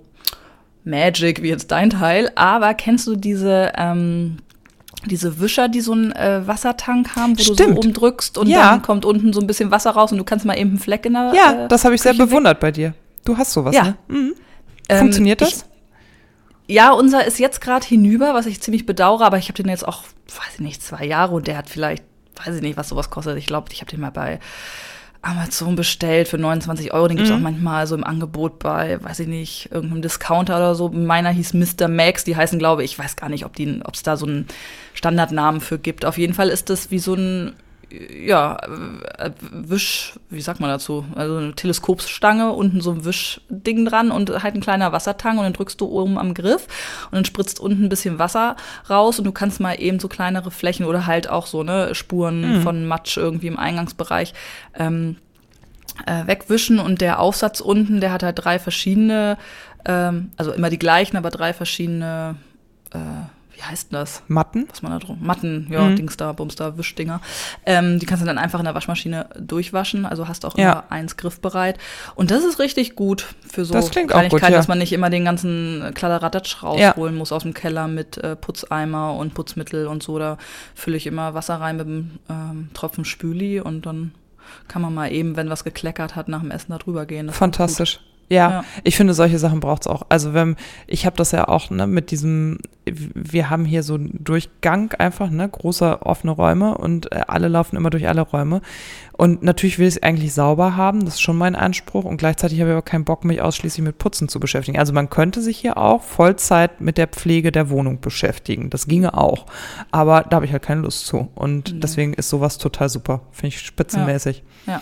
Magic wie jetzt dein Teil, aber kennst du diese, ähm, diese Wischer, die so einen äh, Wassertank haben, wo du Stimmt. so oben drückst und Ja. dann kommt unten so ein bisschen Wasser raus und du kannst mal eben einen Fleck in der Ja, äh, das habe ich sehr Küche weg- bewundert bei dir. Du hast sowas, Ja. ne? Mhm. Ähm, Funktioniert ich- das? Ja, unser ist jetzt gerade hinüber, was ich ziemlich bedauere, aber ich habe den jetzt auch, weiß ich nicht, zwei Jahre und der hat vielleicht, weiß ich nicht, was sowas kostet. Ich glaube, ich habe den mal bei Amazon bestellt für 29 Euro. Den gibt's auch manchmal so im Angebot bei, weiß ich nicht, irgendeinem Discounter oder so. Meiner hieß Mr. Max. Die heißen, glaube ich, ich weiß gar nicht, ob die, ob es da so einen Standardnamen für gibt. Auf jeden Fall ist das wie so ein, ja, äh, Wisch, wie sagt man dazu? Also eine Teleskopsstange, unten so ein Wischding dran und halt ein kleiner Wassertank und dann drückst du oben am Griff und dann spritzt unten ein bisschen Wasser raus und du kannst mal eben so kleinere Flächen oder halt auch so, ne, Spuren von Matsch irgendwie im Eingangsbereich ähm, äh, wegwischen und der Aufsatz unten, der hat halt drei verschiedene, ähm, also immer die gleichen, aber drei verschiedene, äh, wie heißt denn das? Matten? was man da drum, Matten, ja, Mhm. Dings da, Bums da, Wischdinger. Ähm, die kannst du dann einfach in der Waschmaschine durchwaschen, also hast auch immer Ja. eins griffbereit. Und das ist richtig gut für so Das klingt auch gut, Kleinigkeiten, ja. dass man nicht immer den ganzen Kladderadatsch Ja. rausholen muss aus dem Keller mit äh, Putzeimer und Putzmittel und so. Da fülle ich immer Wasser rein mit einem ähm, Tropfen Spüli und dann kann man mal eben, wenn was gekleckert hat, nach dem Essen da drüber gehen. Das ist Fantastisch. Ja, Ja. ich finde, solche Sachen braucht's auch. Also wenn, ich habe das ja auch, ne, mit diesem, wir haben hier so einen Durchgang einfach, ne, große offene Räume und äh, alle laufen immer durch alle Räume. Und natürlich will ich es eigentlich sauber haben, das ist schon mein Anspruch. Und gleichzeitig habe ich aber keinen Bock, mich ausschließlich mit Putzen zu beschäftigen. Also man könnte sich hier auch Vollzeit mit der Pflege der Wohnung beschäftigen. Das ginge auch. Aber da habe ich halt keine Lust zu. Und Nee. deswegen ist sowas total super. Finde ich spitzenmäßig. Ja. Ja,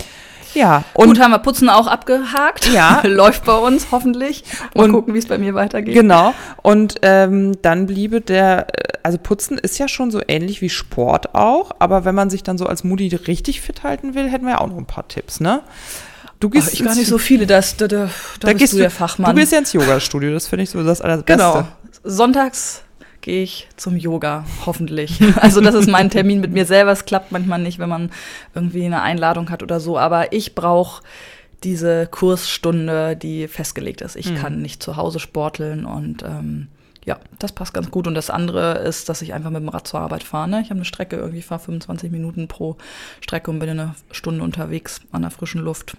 Gut, und haben wir Putzen auch abgehakt. Ja. Läuft bei uns hoffentlich. Mal Und- gucken, wie es bei mir weitergeht. Genau. Und ähm, dann bliebe der, äh, also Putzen ist ja schon so ähnlich wie Sport auch, aber wenn man sich dann so als Moody richtig fit halten will, hätten wir ja auch noch ein paar Tipps, ne? Du Ach, gehst ich gar nicht so viele, das, da, da, da, bist gehst du der Fachmann. Du gehst ja ins Yoga-Studio, das finde ich so das allerbeste. genau. Sonntags gehe ich zum Yoga, hoffentlich. Also das ist mein Termin mit mir selber. Es klappt manchmal nicht, wenn man irgendwie eine Einladung hat oder so. Aber ich brauche diese Kursstunde, die festgelegt ist. Ich Mhm. kann nicht zu Hause sporteln und ähm, ja, das passt ganz gut. Und das andere ist, dass ich einfach mit dem Rad zur Arbeit fahre. Ne? Ich habe eine Strecke, irgendwie fahre 25 Minuten pro Strecke und bin eine Stunde unterwegs an der frischen Luft.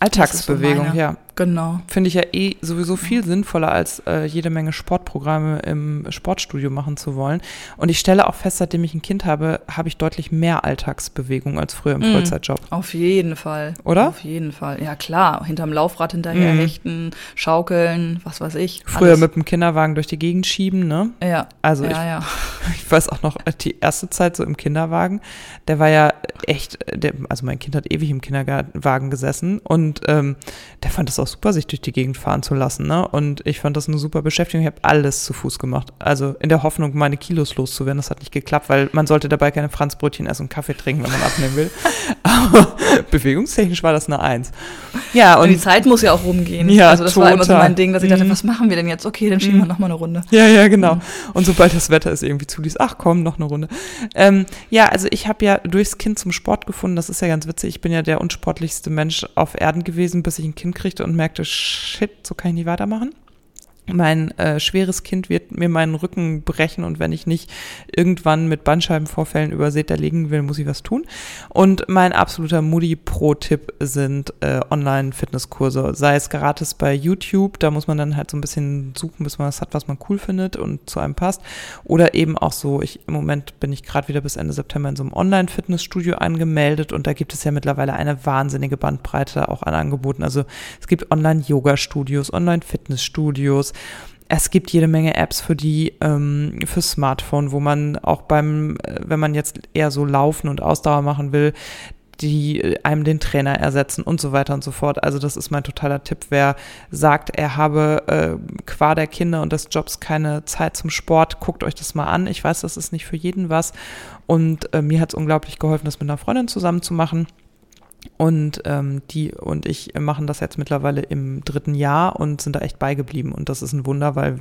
Alltagsbewegung, meine. ja. Genau. Finde ich ja eh sowieso viel sinnvoller, als äh, jede Menge Sportprogramme im Sportstudio machen zu wollen. Und ich stelle auch fest, seitdem ich ein Kind habe, habe ich deutlich mehr Alltagsbewegung als früher im Mm. Vollzeitjob. Auf jeden Fall. Oder? Auf jeden Fall. Ja, klar. Hinterm Laufrad hinterher Mhm. hechten, schaukeln, was weiß ich. Früher alles. mit dem Kinderwagen durch die Gegend schieben, ne? Ja. Also ja, ich, ja. ich weiß auch noch, die erste Zeit so im Kinderwagen, der war ja echt, der, also mein Kind hat ewig im Kinderwagen gesessen und ähm, der fand es auch super, sich durch die Gegend fahren zu lassen. Ne? Und ich fand das eine super Beschäftigung. Ich habe alles zu Fuß gemacht. Also in der Hoffnung, meine Kilos loszuwerden. Das hat nicht geklappt, weil man sollte dabei keine Franzbrötchen essen und Kaffee trinken, wenn man abnehmen will. Aber bewegungstechnisch war das eine Eins. Ja, Und die Zeit muss ja auch rumgehen. Ja, also das war immer so total. mein Ding, dass ich dachte, Mhm. was machen wir denn jetzt? Okay, dann schieben wir noch mal eine Runde. Ja, ja, genau. Und sobald das Wetter es irgendwie zuließ, ach komm, noch eine Runde. Ähm, ja, also ich habe ja durchs Kind zum Sport gefunden, das ist ja ganz witzig. Ich bin ja der unsportlichste Mensch auf Erden gewesen, bis ich ein Kind kriegte und merkte, shit, so kann ich nicht weitermachen. Mein äh, schweres Kind wird mir meinen Rücken brechen und wenn ich nicht irgendwann mit Bandscheibenvorfällen übersät da liegen will, muss ich was tun. Und mein absoluter Moody-Pro-Tipp sind äh, Online-Fitnesskurse, sei es gratis bei YouTube, da muss man dann halt so ein bisschen suchen, bis man was hat, was man cool findet und zu einem passt. Oder eben auch so, ich im Moment bin ich gerade wieder bis Ende September in so einem Online-Fitnessstudio angemeldet und da gibt es ja mittlerweile eine wahnsinnige Bandbreite auch an Angeboten. Also es gibt Online-Yoga-Studios, Online-Fitnessstudios. Es gibt jede Menge Apps für die ähm, für Smartphone, wo man auch beim, äh, wenn man jetzt eher so Laufen und Ausdauer machen will, die äh, einem den Trainer ersetzen und so weiter und so fort. Also das ist mein totaler Tipp. Wer sagt, er habe äh, qua der Kinder und des Jobs keine Zeit zum Sport, guckt euch das mal an. Ich weiß, das ist nicht für jeden was. Und äh, mir hat es unglaublich geholfen, das mit einer Freundin zusammen zu machen. Und ähm, die und ich machen das jetzt mittlerweile im dritten Jahr und sind da echt beigeblieben. Und das ist ein Wunder, weil,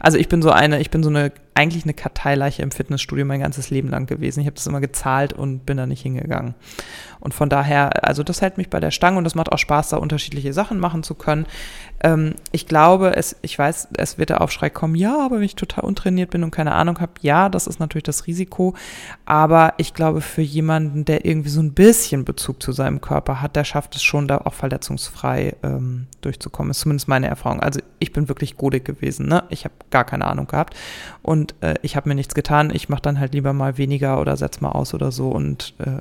also ich bin so eine, ich bin so eine, eigentlich eine Karteileiche im Fitnessstudio mein ganzes Leben lang gewesen. Ich habe das immer gezahlt und bin da nicht hingegangen. Und von daher, also das hält mich bei der Stange und das macht auch Spaß, da unterschiedliche Sachen machen zu können. Ähm, ich glaube, es, ich weiß, es wird der Aufschrei kommen, ja, aber wenn ich total untrainiert bin und keine Ahnung habe, ja, das ist natürlich das Risiko. Aber ich glaube, für jemanden, der irgendwie so ein bisschen Bezug zu seinem Körper hat, der schafft es schon, da auch verletzungsfrei ähm, durchzukommen. Ist zumindest meine Erfahrung. Also ich bin wirklich godig gewesen, ne? Ich habe gar keine Ahnung gehabt und äh, ich habe mir nichts getan. Ich mache dann halt lieber mal weniger oder setz mal aus oder so und äh,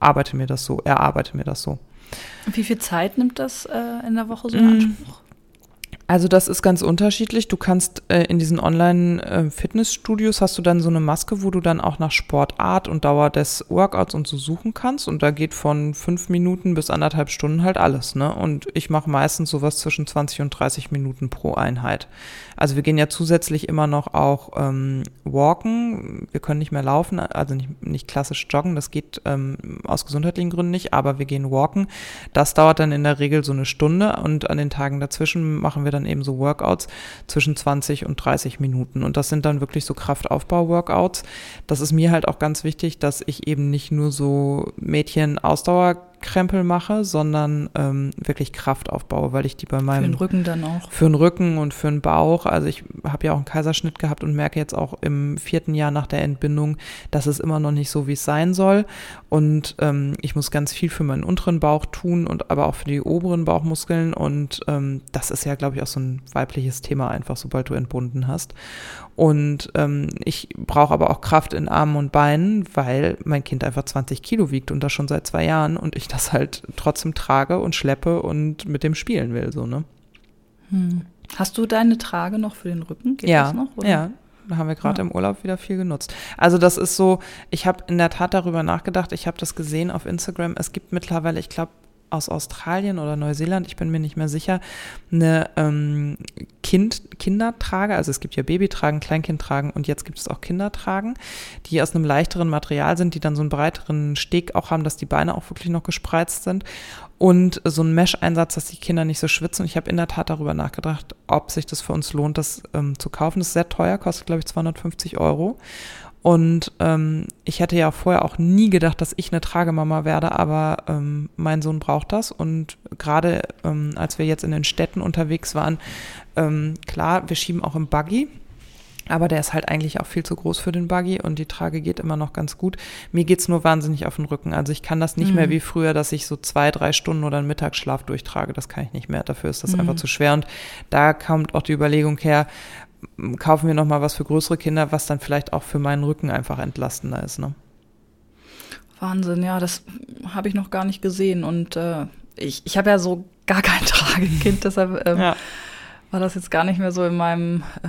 arbeite mir das so, erarbeite mir das so. Wie viel Zeit nimmt das äh, in der Woche so Mm. in Anspruch? Also das ist ganz unterschiedlich. Du kannst äh, in diesen Online-Fitnessstudios hast du dann so eine Maske, wo du dann auch nach Sportart und Dauer des Workouts und so suchen kannst. Und da geht von fünf Minuten bis anderthalb Stunden halt alles. Ne? Und ich mache meistens sowas zwischen 20 und 30 Minuten pro Einheit. Also wir gehen ja zusätzlich immer noch auch ähm, walken. Wir können nicht mehr laufen, also nicht, nicht klassisch joggen. Das geht ähm, aus gesundheitlichen Gründen nicht, aber wir gehen walken. Das dauert dann in der Regel so eine Stunde und an den Tagen dazwischen machen wir dann eben so Workouts zwischen 20 und 30 Minuten. Und das sind dann wirklich so Kraftaufbau-Workouts. Das ist mir halt auch ganz wichtig, dass ich eben nicht nur so Mädchen-Ausdauerkrempel mache, sondern ähm, wirklich Kraft aufbaue, weil ich die bei Für meinem den Rücken dann auch. für den Rücken und für den Bauch. Also ich habe ja auch einen Kaiserschnitt gehabt und merke jetzt auch im vierten Jahr nach der Entbindung, dass es immer noch nicht so, wie es sein soll. Und ähm, ich muss ganz viel für meinen unteren Bauch tun und aber auch für die oberen Bauchmuskeln. Und ähm, das ist ja, glaube ich, auch so ein weibliches Thema einfach, sobald du entbunden hast. Und ähm, ich brauche aber auch Kraft in Armen und Beinen, weil mein Kind einfach 20 Kilo wiegt und das schon seit zwei Jahren und ich das halt trotzdem trage und schleppe und mit dem spielen will, so, ne? Hm. Hast du deine Trage noch für den Rücken? Geht ja, das noch? oder? ja. Da haben wir gerade Ja. im Urlaub wieder viel genutzt. Also das ist so, ich habe in der Tat darüber nachgedacht, ich habe das gesehen auf Instagram. Es gibt mittlerweile, ich glaube, aus Australien oder Neuseeland, ich bin mir nicht mehr sicher, eine ähm, kind, Kindertrage, also es gibt ja Babytragen, Kleinkindtragen und jetzt gibt es auch Kindertragen, die aus einem leichteren Material sind, die dann so einen breiteren Steg auch haben, dass die Beine auch wirklich noch gespreizt sind und so ein Mesh-Einsatz, dass die Kinder nicht so schwitzen. Und ich habe in der Tat darüber nachgedacht, ob sich das für uns lohnt, das ähm, zu kaufen. Das ist sehr teuer, kostet glaube ich 250 Euro. Und ähm, ich hätte ja vorher auch nie gedacht, dass ich eine Tragemama werde, aber ähm, mein Sohn braucht das. Und gerade ähm, als wir jetzt in den Städten unterwegs waren, ähm, klar, wir schieben auch im Buggy. Aber der ist halt eigentlich auch viel zu groß für den Buggy und die Trage geht immer noch ganz gut. Mir geht's nur wahnsinnig auf den Rücken. Also ich kann das nicht mhm. mehr wie früher, dass ich so zwei, drei Stunden oder einen Mittagsschlaf durchtrage. Das kann ich nicht mehr. Dafür ist das mhm. einfach zu schwer. Und da kommt auch die Überlegung her, kaufen wir noch mal was für größere Kinder, was dann vielleicht auch für meinen Rücken einfach entlastender ist. Ne? Wahnsinn, ja, das habe ich noch gar nicht gesehen. Und äh, ich, ich habe ja so gar kein Tragekind, deshalb ähm, ja. war das jetzt gar nicht mehr so in meinem äh,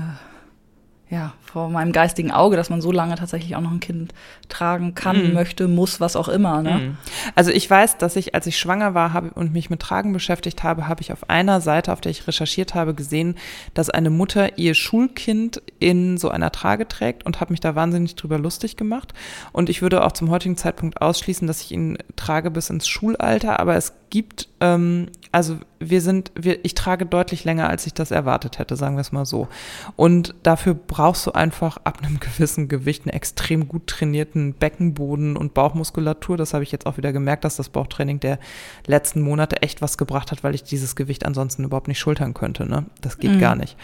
ja, vor meinem geistigen Auge, dass man so lange tatsächlich auch noch ein Kind tragen kann, mm. möchte, muss, was auch immer. Ne? Mm. Also ich weiß, dass ich, als ich schwanger war hab, und mich mit Tragen beschäftigt habe, habe ich auf einer Seite, auf der ich recherchiert habe, gesehen, dass eine Mutter ihr Schulkind in so einer Trage trägt und habe mich da wahnsinnig drüber lustig gemacht. Und ich würde auch zum heutigen Zeitpunkt ausschließen, dass ich ihn trage bis ins Schulalter, aber es gibt, ähm, also wir sind, wir, ich trage deutlich länger, als ich das erwartet hätte, sagen wir es mal so. Und dafür brauchst du einfach ab einem gewissen Gewicht einen extrem gut trainierten Beckenboden und Bauchmuskulatur. Das habe ich jetzt auch wieder gemerkt, dass das Bauchtraining der letzten Monate echt was gebracht hat, weil ich dieses Gewicht ansonsten überhaupt nicht schultern könnte. Ne? Das geht mhm. gar nicht.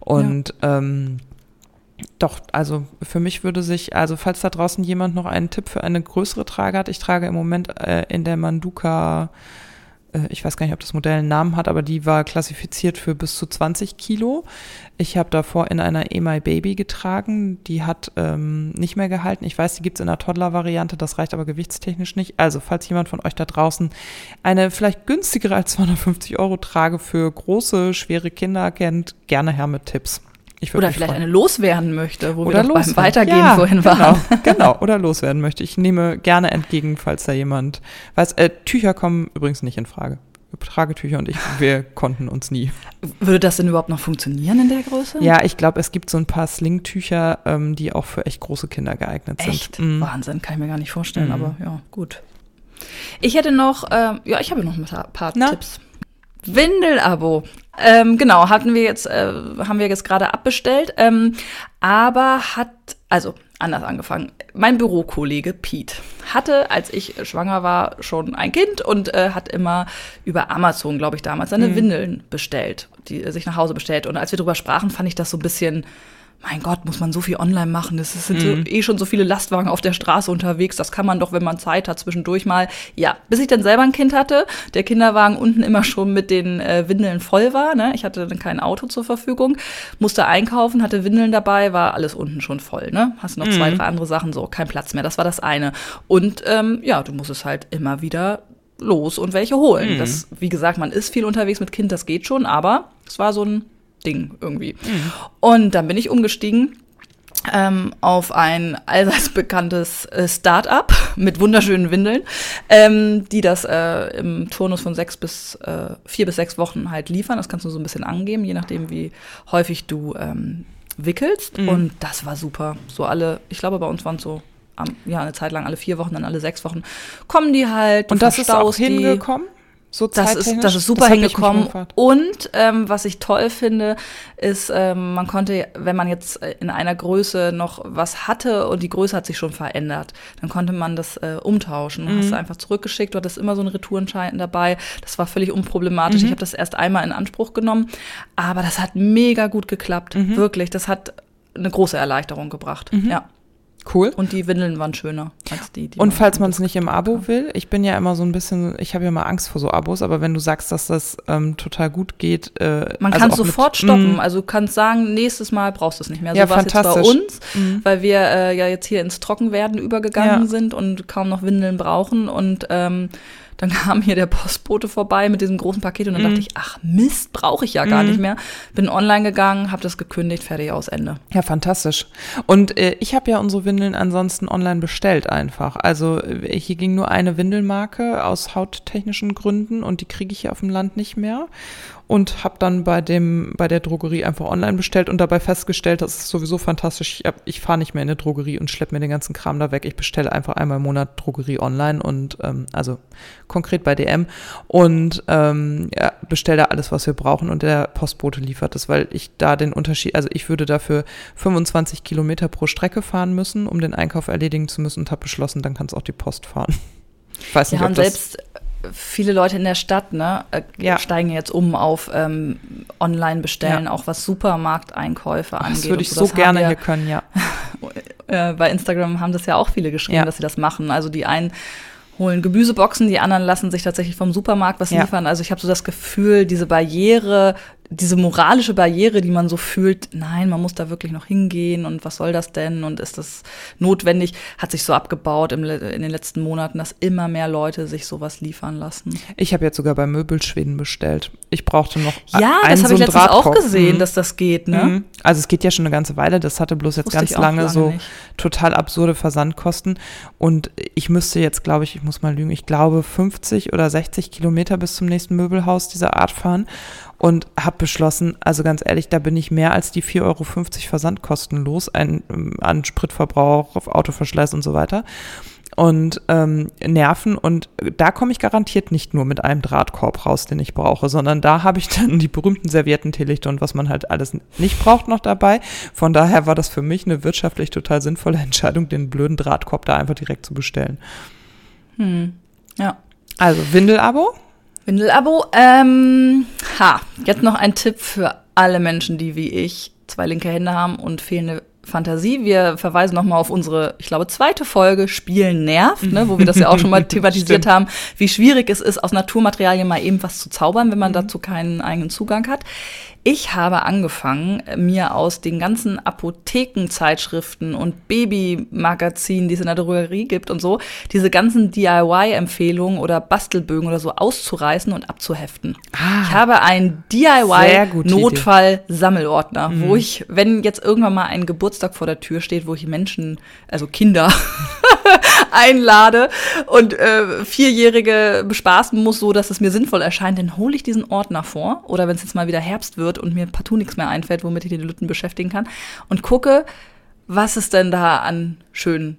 Und ja. ähm, doch, also für mich würde sich, also falls da draußen jemand noch einen Tipp für eine größere Trage hat, ich trage im Moment äh, in der Manduka ich weiß gar nicht, ob das Modell einen Namen hat, aber die war klassifiziert für bis zu 20 Kilo. Ich habe davor in einer EMI Baby getragen, die hat ähm, nicht mehr gehalten. Ich weiß, die gibt es in einer Toddler-Variante, das reicht aber gewichtstechnisch nicht. Also, falls jemand von euch da draußen eine vielleicht günstigere als 250 Euro Trage für große, schwere Kinder kennt, gerne her mit Tipps. Oder vielleicht freuen. eine loswerden möchte, wo oder wir beim Weitergehen ja, vorhin waren. Genau, genau, oder loswerden möchte. Ich nehme gerne entgegen, falls da jemand weiß. Äh, Tücher kommen übrigens nicht in Frage. Tragetücher und ich, wir konnten uns nie. Würde das denn überhaupt noch funktionieren in der Größe? Ja, ich glaube, es gibt so ein paar Slingtücher, ähm, die auch für echt große Kinder geeignet sind. Echt? Mhm. Wahnsinn, kann ich mir gar nicht vorstellen, mhm. aber ja, gut. Ich hätte noch, äh, ja, ich habe noch ein paar Na? Tipps. Windel-Abo. Ähm, genau, hatten wir jetzt, äh, haben wir jetzt gerade abbestellt. Ähm, aber hat, also anders angefangen. Mein Bürokollege Pete hatte, als ich schwanger war, schon ein Kind und äh, hat immer über Amazon, glaube ich, damals seine mhm. Windeln bestellt, die er sich nach Hause bestellt. Und als wir darüber sprachen, fand ich das so ein bisschen mein Gott, muss man so viel online machen. Es sind mhm. so, eh schon so viele Lastwagen auf der Straße unterwegs. Das kann man doch, wenn man Zeit hat, zwischendurch mal. Ja, bis ich dann selber ein Kind hatte, der Kinderwagen unten immer schon mit den äh, Windeln voll war. Ne? Ich hatte dann kein Auto zur Verfügung, musste einkaufen, hatte Windeln dabei, war alles unten schon voll. Ne? Hast noch mhm. zwei, drei andere Sachen, so kein Platz mehr. Das war das eine. Und ähm, ja, du musst es halt immer wieder los und welche holen. Mhm. Das, wie gesagt, man ist viel unterwegs mit Kind, das geht schon, aber es war so ein Ding irgendwie. Mhm. Und dann bin ich umgestiegen ähm, auf ein allseits bekanntes äh, Start-up mit wunderschönen Windeln, ähm, die das äh, im Turnus von sechs bis äh, vier bis sechs Wochen halt liefern. Das kannst du so ein bisschen angeben, je nachdem, wie häufig du ähm, wickelst. Mhm. Und das war super. So alle, ich glaube, bei uns waren es so ja, eine Zeit lang alle vier Wochen, dann alle sechs Wochen kommen die halt. Und das ist auch hingekommen? So das ist, das ist super das hingekommen. Und ähm, was ich toll finde, ist, ähm, man konnte, wenn man jetzt äh, in einer Größe noch was hatte und die Größe hat sich schon verändert, dann konnte man das äh, umtauschen. Mhm. Hast du einfach zurückgeschickt, du hattest immer so einen Retourenschein dabei. Das war völlig unproblematisch. Mhm. Ich habe das erst einmal in Anspruch genommen, aber das hat mega gut geklappt. Mhm. Wirklich, das hat eine große Erleichterung gebracht. Mhm. Ja. Cool. Und die Windeln waren schöner als die, die Und falls man es nicht im Abo will, ich bin ja immer so ein bisschen, ich habe ja mal Angst vor so Abos, aber wenn du sagst, dass das ähm, total gut geht. Äh, man also kann sofort mit, stoppen. Mm. Also du kannst sagen, nächstes Mal brauchst du es nicht mehr. So ja, war es jetzt bei uns, mm. weil wir äh, ja jetzt hier ins Trockenwerden übergegangen ja. sind und kaum noch Windeln brauchen und ähm, dann kam hier der Postbote vorbei mit diesem großen Paket und dann mhm. dachte ich, ach Mist, brauche ich ja gar mhm. nicht mehr. Bin online gegangen, habe das gekündigt, fertig aus Ende. Ja, fantastisch. Und äh, ich habe ja unsere Windeln ansonsten online bestellt einfach. Also äh, hier ging nur eine Windelmarke aus hauttechnischen Gründen und die kriege ich hier auf dem Land nicht mehr und habe dann bei dem bei der Drogerie einfach online bestellt und dabei festgestellt, das ist sowieso fantastisch. Ich, ich fahre nicht mehr in eine Drogerie und schleppe mir den ganzen Kram da weg. Ich bestelle einfach einmal im Monat Drogerie online und ähm, also konkret bei DM und ähm, ja, bestelle da alles, was wir brauchen und der Postbote liefert es, weil ich da den Unterschied, also ich würde dafür 25 Kilometer pro Strecke fahren müssen, um den Einkauf erledigen zu müssen und habe beschlossen, dann kann es auch die Post fahren. Ich weiß nicht, ob und das selbst viele Leute in der Stadt ne, äh, Ja. steigen jetzt um auf ähm, Online-Bestellen, Ja. auch was Supermarkteinkäufe angeht. Das würde ich so. so gerne wir- hier können, ja. äh, bei Instagram haben das ja auch viele geschrieben, Ja. dass sie das machen. Also die einen holen Gemüseboxen, die anderen lassen sich tatsächlich vom Supermarkt was liefern. Also ich habe so das Gefühl, diese Barriere, diese moralische Barriere, die man so fühlt, nein, man muss da wirklich noch hingehen und was soll das denn und ist das notwendig, hat sich so abgebaut im, in den letzten Monaten, dass immer mehr Leute sich sowas liefern lassen. Ich habe jetzt sogar bei Möbelschweden bestellt. Ich brauchte noch Ja, einen das habe so ich letztens auch Drahtkorb. gesehen, Mhm. dass das geht, ne? Mhm. Also es geht ja schon eine ganze Weile. Das hatte bloß jetzt Wusste ganz auch lange, lange so nicht. total absurde Versandkosten. Und ich müsste jetzt, glaube ich, ich muss mal lügen, ich glaube 50 oder 60 Kilometer bis zum nächsten Möbelhaus dieser Art fahren. Und habe beschlossen, also ganz ehrlich, da bin ich mehr als die 4,50 Euro Versandkosten los, ein, ähm, an Spritverbrauch, auf Autoverschleiß und so weiter. Und ähm, Nerven. Und da komme ich garantiert nicht nur mit einem Drahtkorb raus, den ich brauche, sondern da habe ich dann die berühmten Servietten, Teelichter und was man halt alles nicht braucht noch dabei. Von daher war das für mich eine wirtschaftlich total sinnvolle Entscheidung, den blöden Drahtkorb da einfach direkt zu bestellen. Hm. Ja. Also Windelabo. Windelabo. Ähm, ha, jetzt noch ein Tipp für alle Menschen, die wie ich zwei linke Hände haben und fehlende Fantasie. Wir verweisen nochmal auf unsere, ich glaube, zweite Folge Spielen nervt, ne, wo wir das ja auch schon mal thematisiert haben, wie schwierig es ist, aus Naturmaterialien mal eben was zu zaubern, wenn man dazu keinen eigenen Zugang hat. Ich habe angefangen, mir aus den ganzen Apothekenzeitschriften und Babymagazinen, die es in der Drogerie gibt und so, diese ganzen DIY-Empfehlungen oder Bastelbögen oder so auszureißen und abzuheften. Ich habe einen DIY-Notfall-Sammelordner, wo ich, wenn jetzt irgendwann mal ein Geburtstag vor der Tür steht, wo ich Menschen, also Kinder, einlade und äh, Vierjährige bespaßen muss, so dass es mir sinnvoll erscheint, dann hole ich diesen Ordner vor. Oder wenn es jetzt mal wieder Herbst wird und mir partout nichts mehr einfällt, womit ich die Lütten beschäftigen kann und gucke, was es denn da an schönen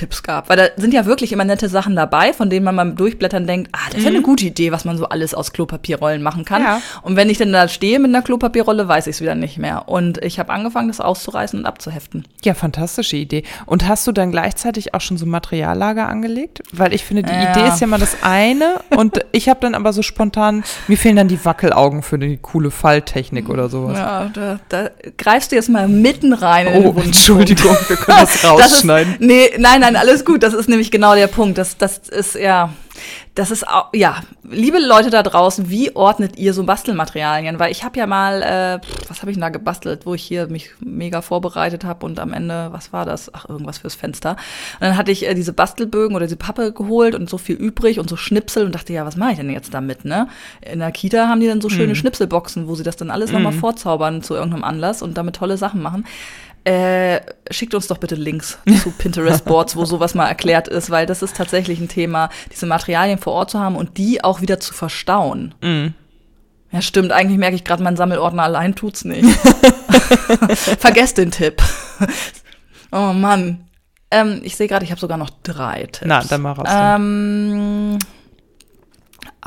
Tipps gab. Weil da sind ja wirklich immer nette Sachen dabei, von denen man beim Durchblättern denkt, ah, das ist ja eine gute Idee, was man so alles aus Klopapierrollen machen kann. Ja. Und wenn ich dann da stehe mit einer Klopapierrolle, weiß ich es wieder nicht mehr. Und ich habe angefangen, das auszureißen und abzuheften. Ja, fantastische Idee. Und hast du dann gleichzeitig auch schon so Materiallager angelegt? Weil ich finde, die Ja. Idee ist ja mal das eine. Und ich habe dann aber so spontan, mir fehlen dann die Wackelaugen für die coole Falltechnik oder sowas. Ja, da, da greifst du jetzt mal mitten rein. Oh. Entschuldigung, wir können das Das ist, rausschneiden. nee, nein, nein, alles gut. Das ist nämlich genau der Punkt. Das, das ist ja, das ist auch, ja, liebe Leute da draußen, wie ordnet ihr so Bastelmaterialien? Weil ich habe ja mal, äh, was habe ich denn da gebastelt, wo ich hier mich mega vorbereitet habe und am Ende, was war das? Ach, irgendwas fürs Fenster. Und dann hatte ich äh, diese Bastelbögen oder diese Pappe geholt und so viel übrig und so Schnipsel und dachte, ja, was mache ich denn jetzt damit, ne? In der Kita haben die dann so schöne Schnipselboxen, wo sie das dann alles nochmal vorzaubern zu irgendeinem Anlass und damit tolle Sachen machen. Äh, schickt uns doch bitte Links zu Pinterest-Boards, wo sowas mal erklärt ist, weil das ist tatsächlich ein Thema, diese Materialien vor Ort zu haben und die auch wieder zu verstauen. Mhm. Ja, stimmt. Eigentlich merke ich gerade, mein Sammelordner allein tut's nicht. Vergesst den Tipp. oh Mann. Ähm, ich sehe gerade, ich habe sogar noch drei Tipps. Na, dann mal raus. Ähm,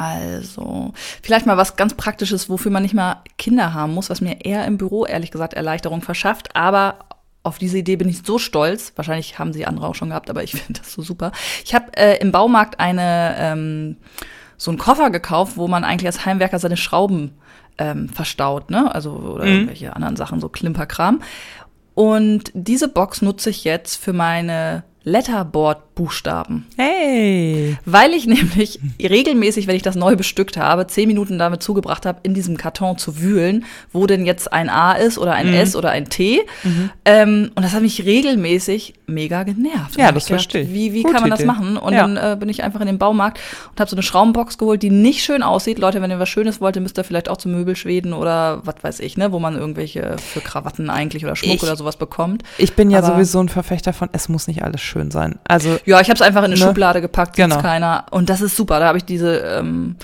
also, vielleicht mal was ganz Praktisches, wofür man nicht mal Kinder haben muss, was mir eher im Büro, ehrlich gesagt, Erleichterung verschafft. Aber auf diese Idee bin ich so stolz. Wahrscheinlich haben sie andere auch schon gehabt, aber ich finde das so super. Ich habe äh, im Baumarkt eine ähm, so einen Koffer gekauft, wo man eigentlich als Heimwerker seine Schrauben ähm, verstaut, ne? Also oder irgendwelche anderen Sachen, so Klimperkram. Und diese Box nutze ich jetzt für meine Letterboard-Buchstaben. Hey. Weil ich nämlich regelmäßig, wenn ich das neu bestückt habe, zehn Minuten damit zugebracht habe, in diesem Karton zu wühlen, wo denn jetzt ein A ist oder ein S oder ein T. Ähm, und das hat mich regelmäßig mega genervt. Ja, das verstehe ich. Wie, wie Gute kann man das Idee. machen? Und Ja. dann äh, bin ich einfach in den Baumarkt und habe so eine Schraubenbox geholt, die nicht schön aussieht. Leute, wenn ihr was Schönes wollt, müsst ihr vielleicht auch zu Möbelschweden oder was weiß ich, ne, wo man irgendwelche für Krawatten eigentlich oder Schmuck Ich- oder sowas bekommt. Ich bin ja Aber- sowieso ein Verfechter von, es muss nicht alles schön sein. Also, Ja, ich habe es einfach in eine Ne? Schublade gepackt, Genau. keiner. Und das ist super. Da habe ich diese ähm,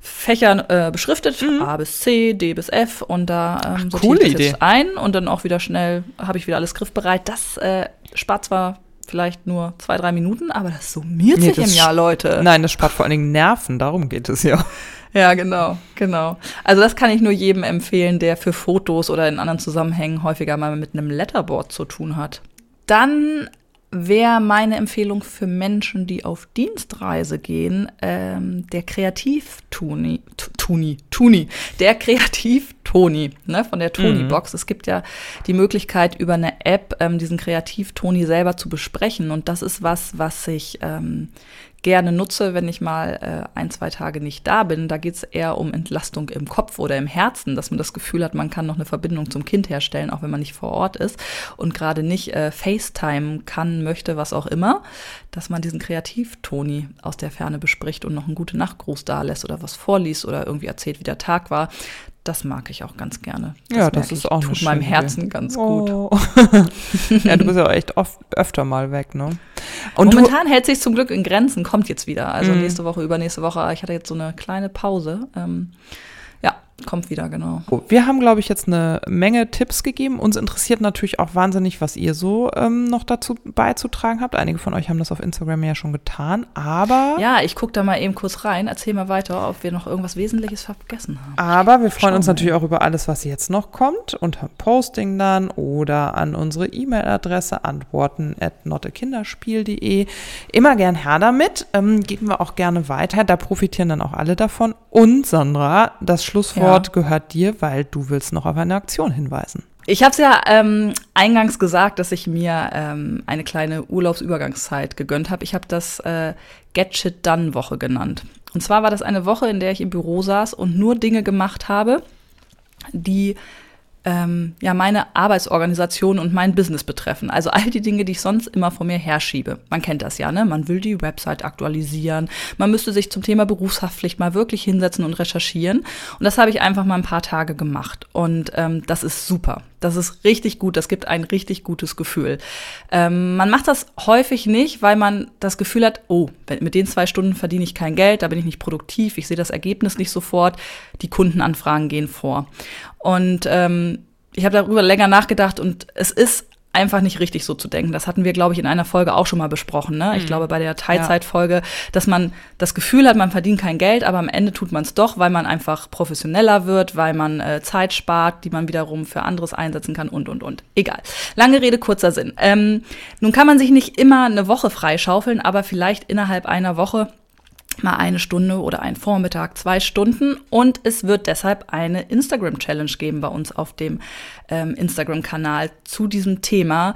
Fächer äh, beschriftet, A bis C, D bis F und da ähm, sortiere coole ich das Idee. ein und dann auch wieder schnell habe ich wieder alles griffbereit. Das äh, spart zwar vielleicht nur zwei, drei Minuten, aber das summiert Nee, sich im das Jahr, Leute. nein, das spart vor allen Dingen Nerven, darum geht es ja. Ja, genau, genau. Also das kann ich nur jedem empfehlen, der für Fotos oder in anderen Zusammenhängen häufiger mal mit einem Letterboard zu tun hat. Dann wäre meine Empfehlung für Menschen, die auf Dienstreise gehen, ähm, der Kreativ-Tuni, Tuni, Tuni, der Kreativ-Toni, ne, von der Toni-Box. Mhm. Es gibt ja die Möglichkeit, über eine App ähm, diesen Kreativ-Toni selber zu besprechen. Und das ist was, was ich ähm, gerne nutze, wenn ich mal äh, ein, zwei Tage nicht da bin. Da geht es eher um Entlastung im Kopf oder im Herzen, dass man das Gefühl hat, man kann noch eine Verbindung zum Kind herstellen, auch wenn man nicht vor Ort ist und gerade nicht äh, FaceTime kann, möchte, was auch immer, dass man diesen Kreativ-Toni aus der Ferne bespricht und noch einen gute Nachtgruß da lässt oder was vorliest oder irgendwie erzählt, wie der Tag war das mag ich auch ganz gerne. Das ja, das ist auch tut meinem Herzen Idee. ganz oh. gut. ja, du bist ja auch echt oft öfter mal weg, ne? Und Momentan hält sich zum Glück in Grenzen, kommt jetzt wieder. Also mm. nächste Woche, übernächste Woche. Ich hatte jetzt so eine kleine Pause. Ähm, Kommt wieder, genau. Wir haben, glaube ich, jetzt eine Menge Tipps gegeben. Uns interessiert natürlich auch wahnsinnig, was ihr so ähm, noch dazu beizutragen habt. Einige von euch haben das auf Instagram ja schon getan, aber. Ja, ich gucke da mal eben kurz rein. Erzähl mal weiter, ob wir noch irgendwas Wesentliches vergessen haben. Aber wir freuen Schauen uns natürlich auch über alles, was jetzt noch kommt. Unter Posting dann oder an unsere E-Mail-Adresse antworten at notekinderspiel.de. Immer gern her damit. Ähm, geben wir auch gerne weiter. Da profitieren dann auch alle davon. Und Sandra, das Schlusswort. Ja Wort gehört dir, weil du willst noch auf eine Aktion hinweisen. Ich habe es ja ähm, eingangs gesagt, dass ich mir ähm, eine kleine Urlaubsübergangszeit gegönnt habe. Ich habe das äh, Get Shit Done Woche genannt. Und zwar war das eine Woche, in der ich im Büro saß und nur Dinge gemacht habe, die ähm, ja meine Arbeitsorganisation und mein Business betreffen. Also all die Dinge, die ich sonst immer vor mir herschiebe. Man kennt das ja, ne? Man will die Website aktualisieren. Man müsste sich zum Thema Berufshaftpflicht mal wirklich hinsetzen und recherchieren. Und das habe ich einfach mal ein paar Tage gemacht. Und ähm, das ist super. Das ist richtig gut. Das gibt ein richtig gutes Gefühl. Ähm, man macht das häufig nicht, weil man das Gefühl hat, oh, mit den zwei Stunden verdiene ich kein Geld, da bin ich nicht produktiv, ich sehe das Ergebnis nicht sofort. Die Kundenanfragen gehen vor. Und ähm, ich habe darüber länger nachgedacht und es ist einfach nicht richtig so zu denken. Das hatten wir, glaube ich, in einer Folge auch schon mal besprochen. Ne? Ich mhm. glaube, bei der Teilzeitfolge, ja. dass man das Gefühl hat, man verdient kein Geld, aber am Ende tut man es doch, weil man einfach professioneller wird, weil man äh, Zeit spart, die man wiederum für anderes einsetzen kann und, und, und. Egal. Lange Rede, kurzer Sinn. Ähm, nun kann man sich nicht immer eine Woche freischaufeln, aber vielleicht innerhalb einer Woche mal eine Stunde oder einen Vormittag, zwei Stunden. Und es wird deshalb eine Instagram-Challenge geben bei uns auf dem ähm, Instagram-Kanal zu diesem Thema.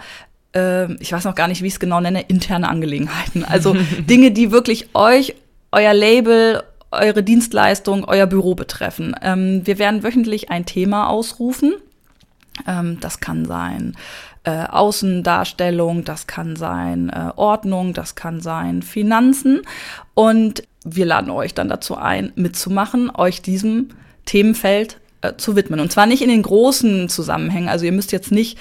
Ähm, ich weiß noch gar nicht, wie ich es genau nenne, interne Angelegenheiten. Also Dinge, die wirklich euch, euer Label, eure Dienstleistung, euer Büro betreffen. Ähm, wir werden wöchentlich ein Thema ausrufen. Ähm, das kann sein äh, Außendarstellung, das kann sein äh, Ordnung, das kann sein Finanzen. Und wir laden euch dann dazu ein, mitzumachen, euch diesem Themenfeld äh, zu widmen. Und zwar nicht in den großen Zusammenhängen. Also ihr müsst jetzt nicht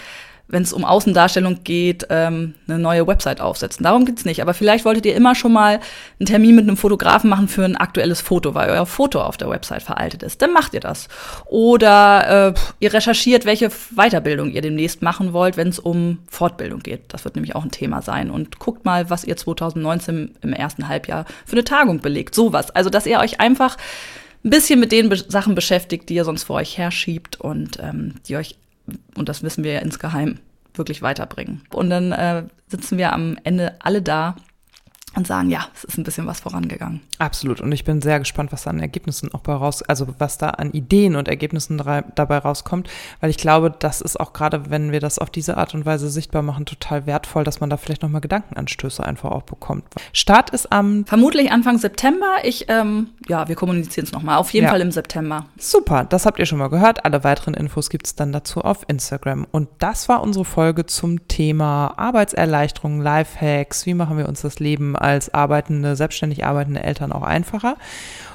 wenn es um Außendarstellung geht, ähm, eine neue Website aufsetzen. Darum geht's nicht. Aber vielleicht wolltet ihr immer schon mal einen Termin mit einem Fotografen machen für ein aktuelles Foto, weil euer Foto auf der Website veraltet ist. Dann macht ihr das. Oder äh, ihr recherchiert, welche Weiterbildung ihr demnächst machen wollt, wenn es um Fortbildung geht. Das wird nämlich auch ein Thema sein. Und guckt mal, was ihr 2019 im ersten Halbjahr für eine Tagung belegt. Sowas. Also, dass ihr euch einfach ein bisschen mit den Be Sachen beschäftigt, die ihr sonst vor euch herschiebt und ähm, die euch und das wissen wir ja insgeheim, wirklich weiterbringen. Und dann äh, sitzen wir am Ende alle da und sagen, ja, es ist ein bisschen was vorangegangen. Absolut. Und ich bin sehr gespannt, was da an Ergebnissen auch bei raus, also was da an Ideen und Ergebnissen dabei rauskommt, weil ich glaube, das ist auch gerade, wenn wir das auf diese Art und Weise sichtbar machen, total wertvoll, dass man da vielleicht nochmal Gedankenanstöße einfach auch bekommt. Start ist am vermutlich Anfang September. Ich, ähm, ja, wir kommunizieren es nochmal. Auf jeden ja. Fall im September. Super, das habt ihr schon mal gehört. Alle weiteren Infos gibt es dann dazu auf Instagram. Und das war unsere Folge zum Thema Arbeitserleichterung, Lifehacks. Wie machen wir uns das Leben als arbeitende, selbstständig arbeitende Eltern auch einfacher.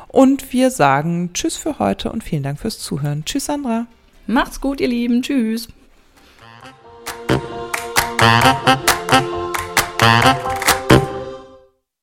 Und wir sagen Tschüss für heute und vielen Dank fürs Zuhören. Tschüss, Sandra. Macht's gut, ihr Lieben. Tschüss.